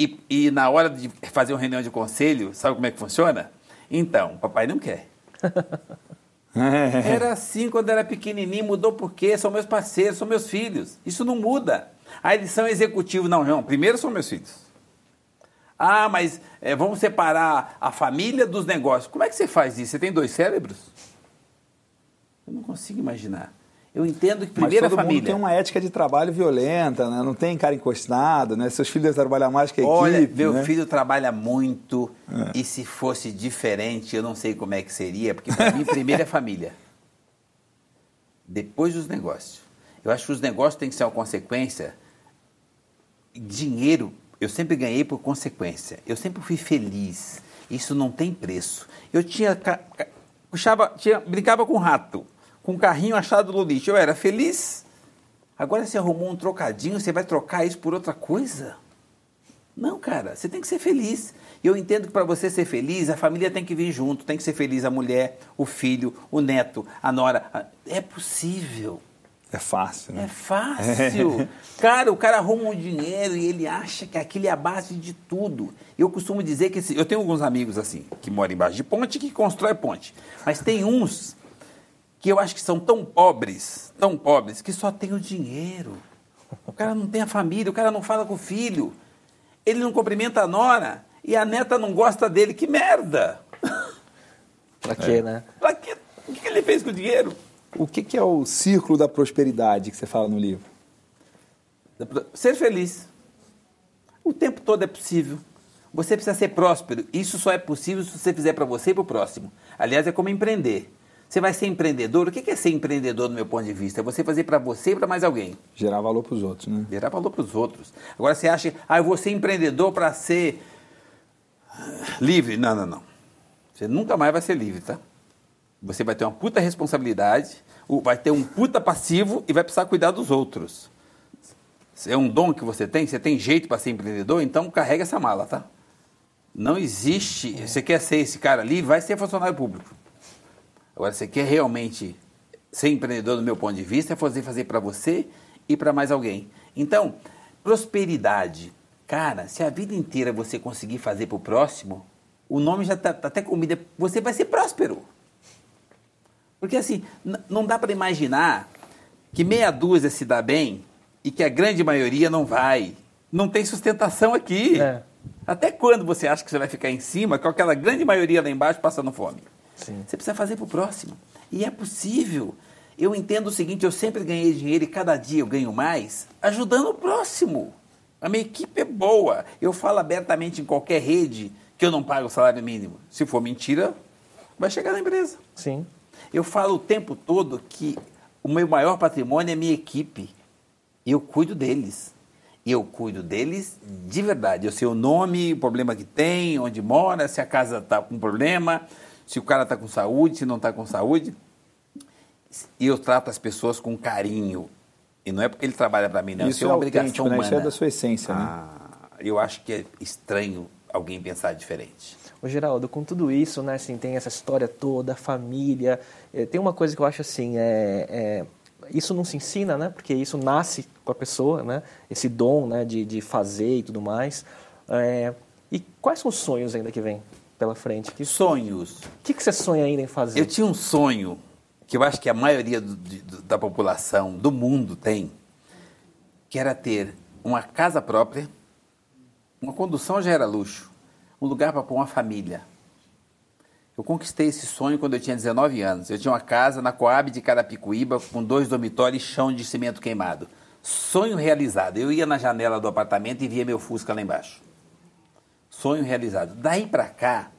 E, e na hora de fazer uma reunião de conselho, sabe como é que funciona? Então, papai não quer. Era assim quando era pequenininho, mudou por quê? São meus parceiros, são meus filhos. Isso não muda. Eles são executivos. Não, não. Primeiro são meus filhos. Ah, mas eh, vamos separar a família dos negócios. Como é que você faz isso? Você tem dois cérebros? Eu não consigo imaginar. Eu entendo que mas primeiro a todo mundo família. tem uma ética de trabalho violenta, né? Não tem cara encostado, né? Seus filhos devem trabalhar mais que a Olha, equipe, meu né? filho trabalha muito É. e se fosse diferente, eu não sei como é que seria, porque para mim primeiro é família. Depois os negócios. Eu acho que os negócios têm que ser uma consequência. Dinheiro, eu sempre ganhei por consequência. Eu sempre fui feliz. Isso não tem preço. Eu tinha, puxava, tinha brincava com rato, com um carrinho achado no lixo. Eu era feliz. Agora você arrumou um trocadinho, você vai trocar isso por outra coisa? Não, cara, você tem que ser feliz. E eu entendo que para você ser feliz, a família tem que vir junto, tem que ser feliz a mulher, o filho, o neto, a nora. A- É possível. É fácil, É né? fácil. Cara, o cara arruma um dinheiro e ele acha que aquilo é a base de tudo. Eu costumo dizer que esse- eu tenho alguns amigos assim, que moram embaixo de ponte e que constrói ponte. Mas tem uns que eu acho que são tão pobres, tão pobres, que só tem o dinheiro. O cara não tem a família, o cara não fala com o filho. Ele não cumprimenta a nora e a neta não gosta dele. Que merda! Pra quê, né? Pra quê? O que que ele fez com o dinheiro? O que, que é o círculo da prosperidade que você fala no livro? Ser feliz. O tempo todo é possível. Você precisa ser próspero. Isso só é possível se você fizer para você e para o próximo. Aliás, é como empreender. Você vai ser empreendedor. O que é ser empreendedor, do meu ponto de vista? É você fazer para você e para mais alguém. Gerar valor para os outros, né? Gerar valor para os outros. Agora você acha, ah, eu vou ser empreendedor para ser ah, livre. Não, não, não. Você nunca mais vai ser livre, tá? Você vai ter uma puta responsabilidade, vai ter um puta passivo e vai precisar cuidar dos outros. É um dom que você tem, você tem jeito para ser empreendedor, então carrega essa mala, tá? Não existe. Você quer ser esse cara livre, vai ser funcionário público. Agora, você quer realmente ser empreendedor, do meu ponto de vista, é fazer, fazer para você e para mais alguém. Então, prosperidade. Cara, se a vida inteira você conseguir fazer para o próximo, o nome já está até comida. Você vai ser próspero. Porque assim, não dá para imaginar que meia dúzia se dá bem e que a grande maioria não vai. Não tem sustentação aqui. É. Até quando você acha que você vai ficar em cima, com aquela grande maioria lá embaixo passando fome? Sim. Você precisa fazer para o próximo. E é possível. Eu entendo o seguinte: eu sempre ganhei dinheiro e cada dia eu ganho mais ajudando o próximo. A minha equipe é boa. Eu falo abertamente em qualquer rede que eu não pago o salário mínimo. Se for mentira, vai chegar na empresa. Sim. Eu falo o tempo todo que o meu maior patrimônio é minha equipe. Eu cuido deles. Eu cuido deles de verdade. Eu sei o nome, o problema que tem, onde mora, se a casa está com problema, se o cara está com saúde, se não está com saúde. E eu trato as pessoas com carinho. E não é porque ele trabalha para mim, não. Isso, é uma obrigação humana. Né? Isso é da sua essência, né? Ah, eu acho que é estranho alguém pensar diferente. Ô Geraldo, com tudo isso, né, assim, tem essa história toda, família, eh, tem uma coisa que eu acho assim, é, é, isso não se ensina, né, porque isso nasce com a pessoa, né, esse dom, né, de, de fazer e tudo mais. É, e quais são os sonhos ainda que vem pela frente? Que, Sonhos. O que, que você sonha ainda em fazer? Eu tinha um sonho que eu acho que a maioria do, de, da população do mundo tem, que era ter uma casa própria, uma condução já era luxo, um lugar para pôr uma família. Eu conquistei esse sonho quando eu tinha 19 anos. Eu tinha uma casa na Coab de Carapicuíba com dois dormitórios e chão de cimento queimado. Sonho realizado. Eu ia na janela do apartamento e via meu Fusca lá embaixo. Sonho realizado. Daí para cá,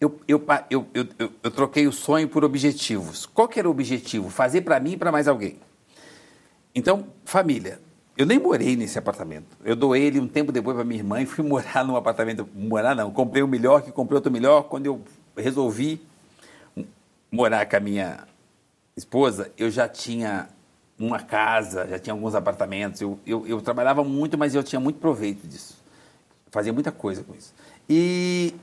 eu, eu, eu, eu, troquei o sonho por objetivos. Qual que era o objetivo? Fazer para mim e para mais alguém. Então, família. Eu nem morei nesse apartamento. Eu doei ele um tempo depois para minha irmã e fui morar num apartamento. Morar não, comprei um melhor, que comprei outro melhor. Quando eu resolvi morar com a minha esposa, eu já tinha uma casa, já tinha alguns apartamentos. Eu, eu, eu trabalhava muito, mas eu tinha muito proveito disso. Fazia muita coisa com isso. E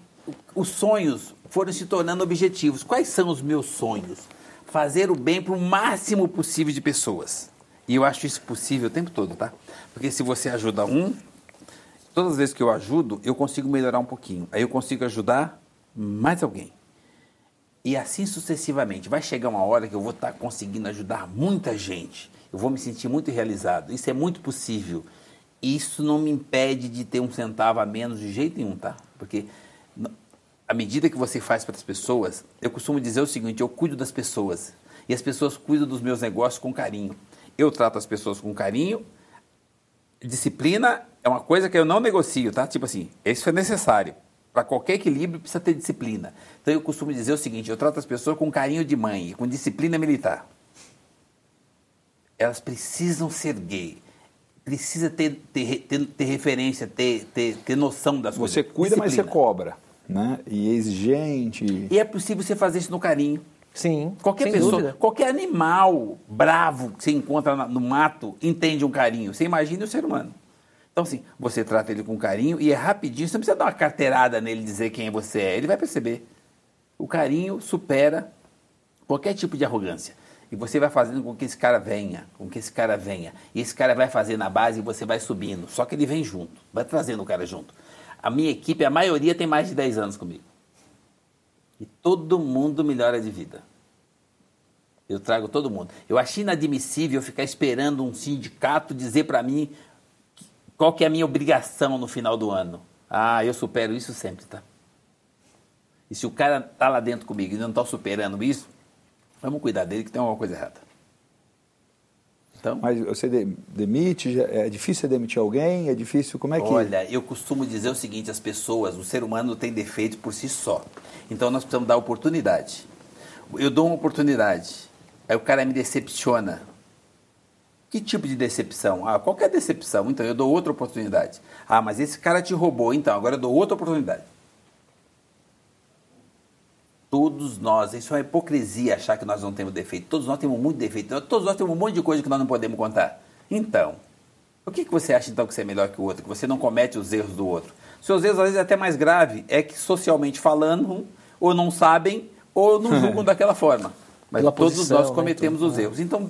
os sonhos foram se tornando objetivos. Quais são os meus sonhos? Fazer o bem para o máximo possível de pessoas. E eu acho isso possível o tempo todo, tá? Porque se você ajuda um, todas as vezes que eu ajudo, eu consigo melhorar um pouquinho. Aí eu consigo ajudar mais alguém. E assim sucessivamente. Vai chegar uma hora que eu vou estar conseguindo ajudar muita gente. Eu vou me sentir muito realizado. Isso é muito possível. Isso não me impede de ter um centavo a menos de jeito nenhum, tá? Porque à medida que você faz para as pessoas, eu costumo dizer o seguinte: eu cuido das pessoas. E as pessoas cuidam dos meus negócios com carinho. Eu trato as pessoas com carinho. Disciplina é uma coisa que eu não negocio, tá? Tipo assim, isso é necessário. Para qualquer equilíbrio precisa ter disciplina. Então eu costumo dizer o seguinte: eu trato as pessoas com carinho de mãe, com disciplina militar. Elas precisam ser gay. Precisa ter, ter, ter, ter referência, ter, ter, ter noção das você coisas. Você cuida, disciplina. mas você cobra. Né? E é exigente. E é possível você fazer isso no carinho. Sim. Qualquer pessoa, dúvida. qualquer animal bravo que você encontra no mato entende um carinho. Você imagina o ser humano. Então, assim, você trata ele com carinho e é rapidinho. Você não precisa dar uma carteirada nele e dizer quem você é. Ele vai perceber. O carinho supera qualquer tipo de arrogância. E você vai fazendo com que esse cara venha, com que esse cara venha. E esse cara vai fazer na base e você vai subindo. Só que ele vem junto, vai trazendo o cara junto. A minha equipe, a maioria tem mais de 10 anos comigo. E todo mundo melhora de vida. Eu trago todo mundo. Eu acho inadmissível ficar esperando um sindicato dizer para mim qual que é a minha obrigação no final do ano. Ah, eu supero isso sempre, tá? E se o cara tá lá dentro comigo e não está superando isso, vamos cuidar dele que tem alguma coisa errada. Então, Mas você demite, é difícil você demitir alguém? É difícil, como é que... Olha, eu costumo dizer o seguinte, as pessoas, o ser humano tem defeito por si só. Então nós precisamos dar oportunidade. Eu dou uma oportunidade, aí o cara me decepciona. Que tipo de decepção? Ah, qualquer decepção, então eu dou outra oportunidade. Ah, mas esse cara te roubou, então agora eu dou outra oportunidade. Todos nós, isso é uma hipocrisia achar que nós não temos defeito. Todos nós temos muito defeito. Todos nós temos um monte de coisa que nós não podemos contar. Então, o que, que você acha então que você é melhor que o outro? Que você não comete os erros do outro? Seus erros, às vezes, é até mais grave. É que, socialmente falando, ou não sabem, ou não julgam daquela forma. Mas Pela todos posição, nós né, cometemos né, os erros. Então,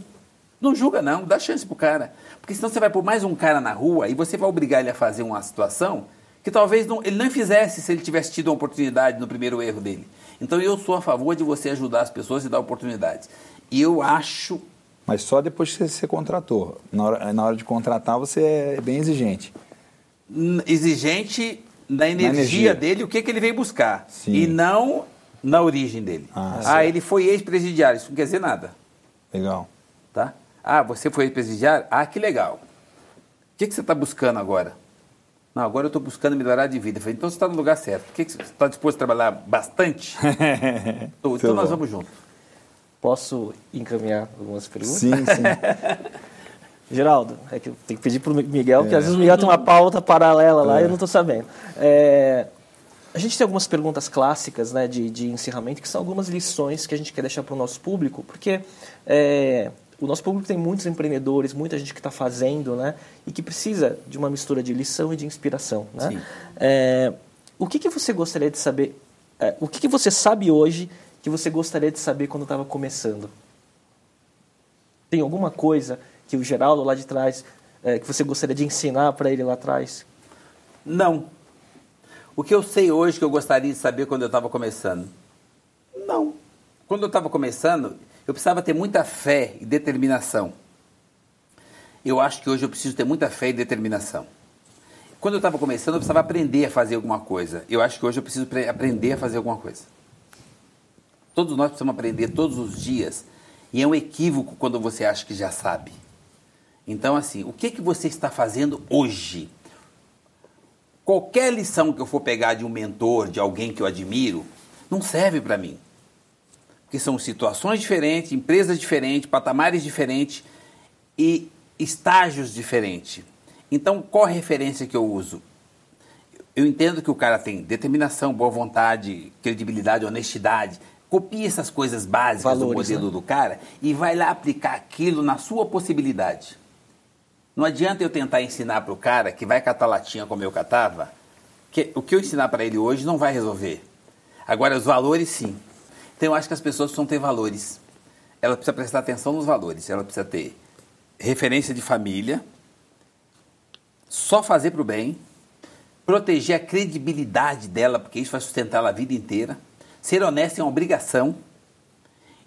não julga não, dá chance pro cara. Porque senão você vai pôr mais um cara na rua e você vai obrigar ele a fazer uma situação que talvez não, ele não fizesse se ele tivesse tido uma oportunidade no primeiro erro dele. Então eu sou a favor de você ajudar as pessoas e dar oportunidades. E eu acho. Mas só depois que você contratou. Na hora, na hora de contratar, você é bem exigente. Exigente na energia, energia. dele, o que, que ele veio buscar. Sim. E não na origem dele. Ah, Ah, ele foi ex-presidiário, isso não quer dizer nada. Legal. Tá? Ah, você foi ex-presidiário? Ah, que legal. O que, que você está buscando agora? Não, agora eu estou buscando melhorar de vida. Eu falei, então você está no lugar certo. Que, que você está disposto a trabalhar bastante? Tô, Muito então nós bom. vamos junto. Posso encaminhar algumas perguntas? Sim, sim. Geraldo, é que eu tenho que pedir para o Miguel, porque às vezes o Miguel tem uma pauta paralela lá e eu não estou sabendo. É, a gente tem algumas perguntas clássicas né, de, de encerramento, que são algumas lições que a gente quer deixar para o nosso público, porque é, o nosso público tem muitos empreendedores, muita gente que está fazendo, né, e que precisa de uma mistura de lição e de inspiração. Né? É, o que, que você gostaria de saber, é, o que, que você sabe hoje que você gostaria de saber quando estava começando? Tem alguma coisa que o Geraldo lá de trás, é, que você gostaria de ensinar para ele lá atrás? Não. O que eu sei hoje que eu gostaria de saber quando eu estava começando? Não. Quando eu estava começando, eu precisava ter muita fé e determinação. Eu acho que hoje eu preciso ter muita fé e determinação. Quando eu estava começando, eu precisava aprender a fazer alguma coisa. Eu acho que hoje eu preciso pre- aprender a fazer alguma coisa. Todos nós precisamos aprender todos os dias. E é um equívoco quando você acha que já sabe. Então, assim, o que, que você está fazendo hoje? Qualquer lição que eu for pegar de um mentor, de alguém que eu admiro, não serve para mim. Porque são situações diferentes, empresas diferentes, patamares diferentes e estágios diferentes. Então, qual a referência que eu uso? Eu entendo que o cara tem determinação, boa vontade, credibilidade, honestidade. Copie essas coisas básicas Valores, do modelo né? do cara e vai lá aplicar aquilo na sua possibilidade. Não adianta eu tentar ensinar para o cara que vai catar latinha como eu catava, que o que eu ensinar para ele hoje não vai resolver. Agora, os valores, sim. Então, eu acho que as pessoas precisam ter valores. Ela precisa prestar atenção nos valores. Ela precisa ter referência de família, só fazer para o bem, proteger a credibilidade dela, porque isso vai sustentar ela a vida inteira. Ser honesta é uma obrigação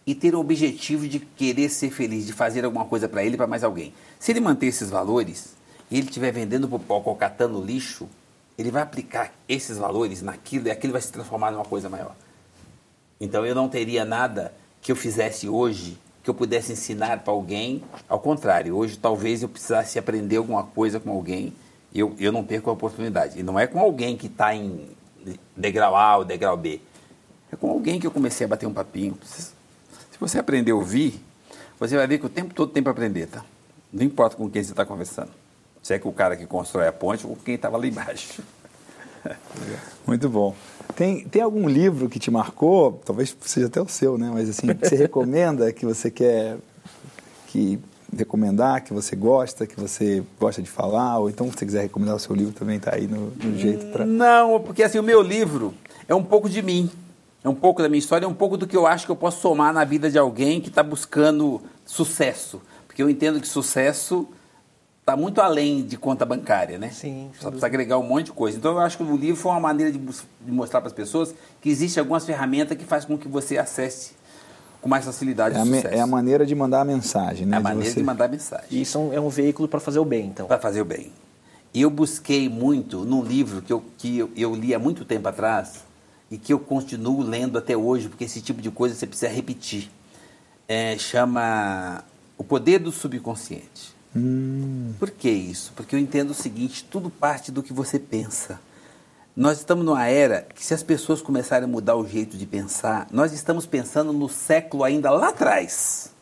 e ter o objetivo de querer ser feliz, de fazer alguma coisa para ele e para mais alguém. Se ele manter esses valores e ele estiver vendendo ou catando lixo, ele vai aplicar esses valores naquilo e aquilo vai se transformar numa coisa maior. Então eu não teria nada que eu fizesse hoje que eu pudesse ensinar para alguém. Ao contrário, hoje talvez eu precisasse aprender alguma coisa com alguém eu, eu não perco a oportunidade. E não é com alguém que está em degrau A ou degrau B. É com alguém que eu comecei a bater um papinho. Se você aprender a ouvir, você vai ver que o tempo todo tem para aprender, tá? Não importa com quem você está conversando. Se é com o cara que constrói a ponte ou com quem estava lá embaixo. Muito bom. Tem, tem algum livro que te marcou, talvez seja até o seu, né? Mas assim, que você recomenda, que você quer que recomendar, que você gosta, que você gosta de falar, ou então se você quiser recomendar o seu livro também está aí no, no jeito para. Não, porque assim, o meu livro é um pouco de mim. É um pouco da minha história, é um pouco do que eu acho que eu posso somar na vida de alguém que está buscando sucesso. Porque eu entendo que sucesso está muito além de conta bancária, né? Sim, Só precisa agregar um monte de coisa. Então eu acho que o livro foi uma maneira de, de mostrar para as pessoas que existem algumas ferramentas que fazem com que você acesse com mais facilidade É a, me- é a maneira de mandar a mensagem, né? É a maneira você... de mandar mensagem. E isso é um, é um veículo para fazer o bem, então. Para fazer o bem. E eu busquei muito num livro que, eu, que eu, eu li há muito tempo atrás e que eu continuo lendo até hoje, porque esse tipo de coisa você precisa repetir. É, chama O Poder do Subconsciente. Por que isso? Porque eu entendo o seguinte: tudo parte do que você pensa. Nós estamos numa era que, se as pessoas começarem a mudar o jeito de pensar, nós estamos pensando no século ainda lá atrás.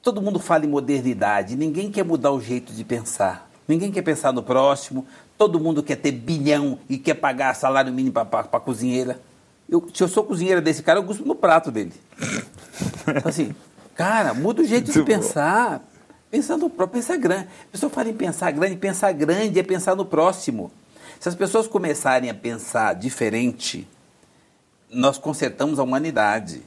Todo mundo fala em modernidade, ninguém quer mudar o jeito de pensar. Ninguém quer pensar no próximo, todo mundo quer ter bilhão e quer pagar salário mínimo para a cozinheira. Eu, se eu sou cozinheira desse cara, eu gosto no prato dele. Então, assim, cara, muda o jeito de pensar. Pensar no próprio, pensar grande. A pessoa fala em pensar grande, pensar grande é pensar no próximo. Se as pessoas começarem a pensar diferente, nós consertamos a humanidade.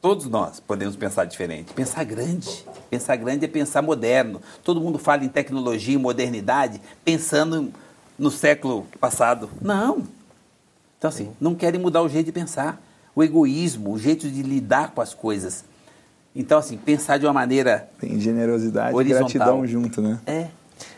Todos nós podemos pensar diferente. Pensar grande. Pensar grande é pensar moderno. Todo mundo fala em tecnologia e modernidade pensando no século passado. Não. Então, assim, não querem mudar o jeito de pensar. O egoísmo, o jeito de lidar com as coisas. Então, assim, pensar de uma maneira Tem generosidade e Horizontal. gratidão junto, né? é,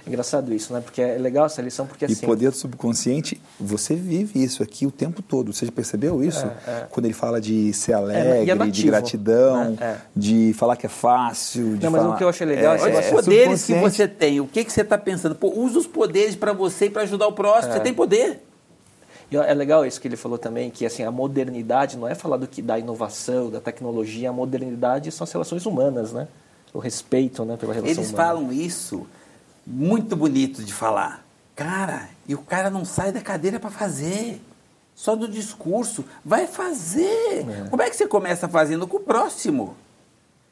Engraçado isso, né? Porque é legal essa lição, porque E assim... poder do subconsciente, você vive isso aqui o tempo todo. Você já percebeu isso? É, é. Quando ele fala de ser e é alegre, de nativo, gratidão, né? É. de falar que é fácil, de Não, mas falar... o que eu achei legal é os poderes que você tem. O que, que você está pensando? Pô, usa os poderes para você e para ajudar o próximo. Você tem poder. E é legal isso que ele falou também, que assim, a modernidade não é falar do que da inovação, da tecnologia, a modernidade são as relações humanas, né? O respeito, né, pela relação Eles humana. falam isso muito bonito de falar. Cara, e o cara não sai da cadeira para fazer. Só do discurso. Vai fazer. Como é que você começa fazendo com o próximo?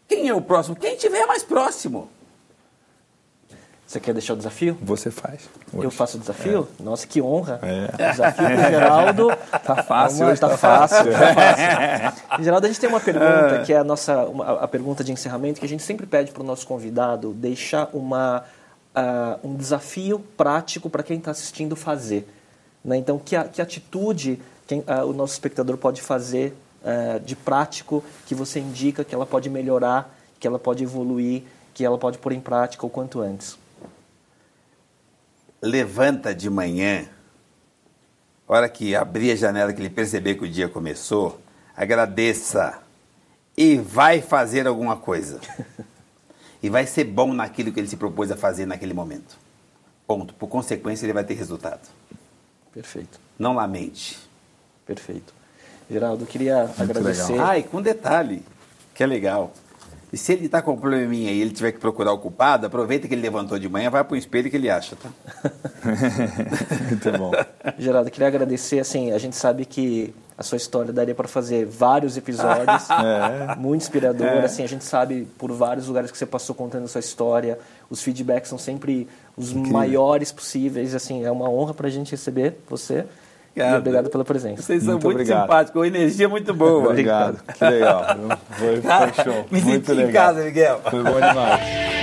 Quem é o próximo? Quem tiver mais próximo. Você quer deixar o desafio? Você faz. Eu hoje. faço o desafio? Nossa, que honra. É. Desafio pro Geraldo. Tá fácil lá, hoje, tá, tá fácil. tá fácil. Geraldo, a gente tem uma pergunta que é a nossa uma- a pergunta de encerramento que a gente sempre pede para o nosso convidado deixar uma, ah, um desafio prático para quem está assistindo fazer. né? Então, que, a- que atitude quem, ah, o nosso espectador pode fazer ah, de prático que você indica que ela pode melhorar, que ela pode evoluir, que ela pode pôr em prática o quanto antes? Levanta de manhã, hora que abrir a janela, que ele perceber que o dia começou, agradeça e vai fazer alguma coisa. e vai ser bom naquilo que ele se propôs a fazer naquele momento. Ponto. Por consequência, ele vai ter resultado. Perfeito. Não lamente. Perfeito. Geraldo, eu queria agradecer. legal. Ah, e com detalhe, que é legal. E se ele está com um probleminha e ele tiver que procurar o culpado, aproveita que ele levantou de manhã, vai para o espelho que ele acha, tá? Muito bom. Geraldo, eu queria agradecer. Assim, a gente sabe que a sua história daria para fazer vários episódios. É. Muito inspirador. Assim, a gente sabe por vários lugares que você passou contando a sua história. Os feedbacks são sempre os maiores possíveis. Assim, é uma honra para a gente receber você. E obrigado pela presença. Vocês são Muito muito obrigado. simpáticos, com energia muito boa. Obrigado. Que legal. Foi, foi show. Me Muito senti em legal. casa, Miguel. Foi bom demais.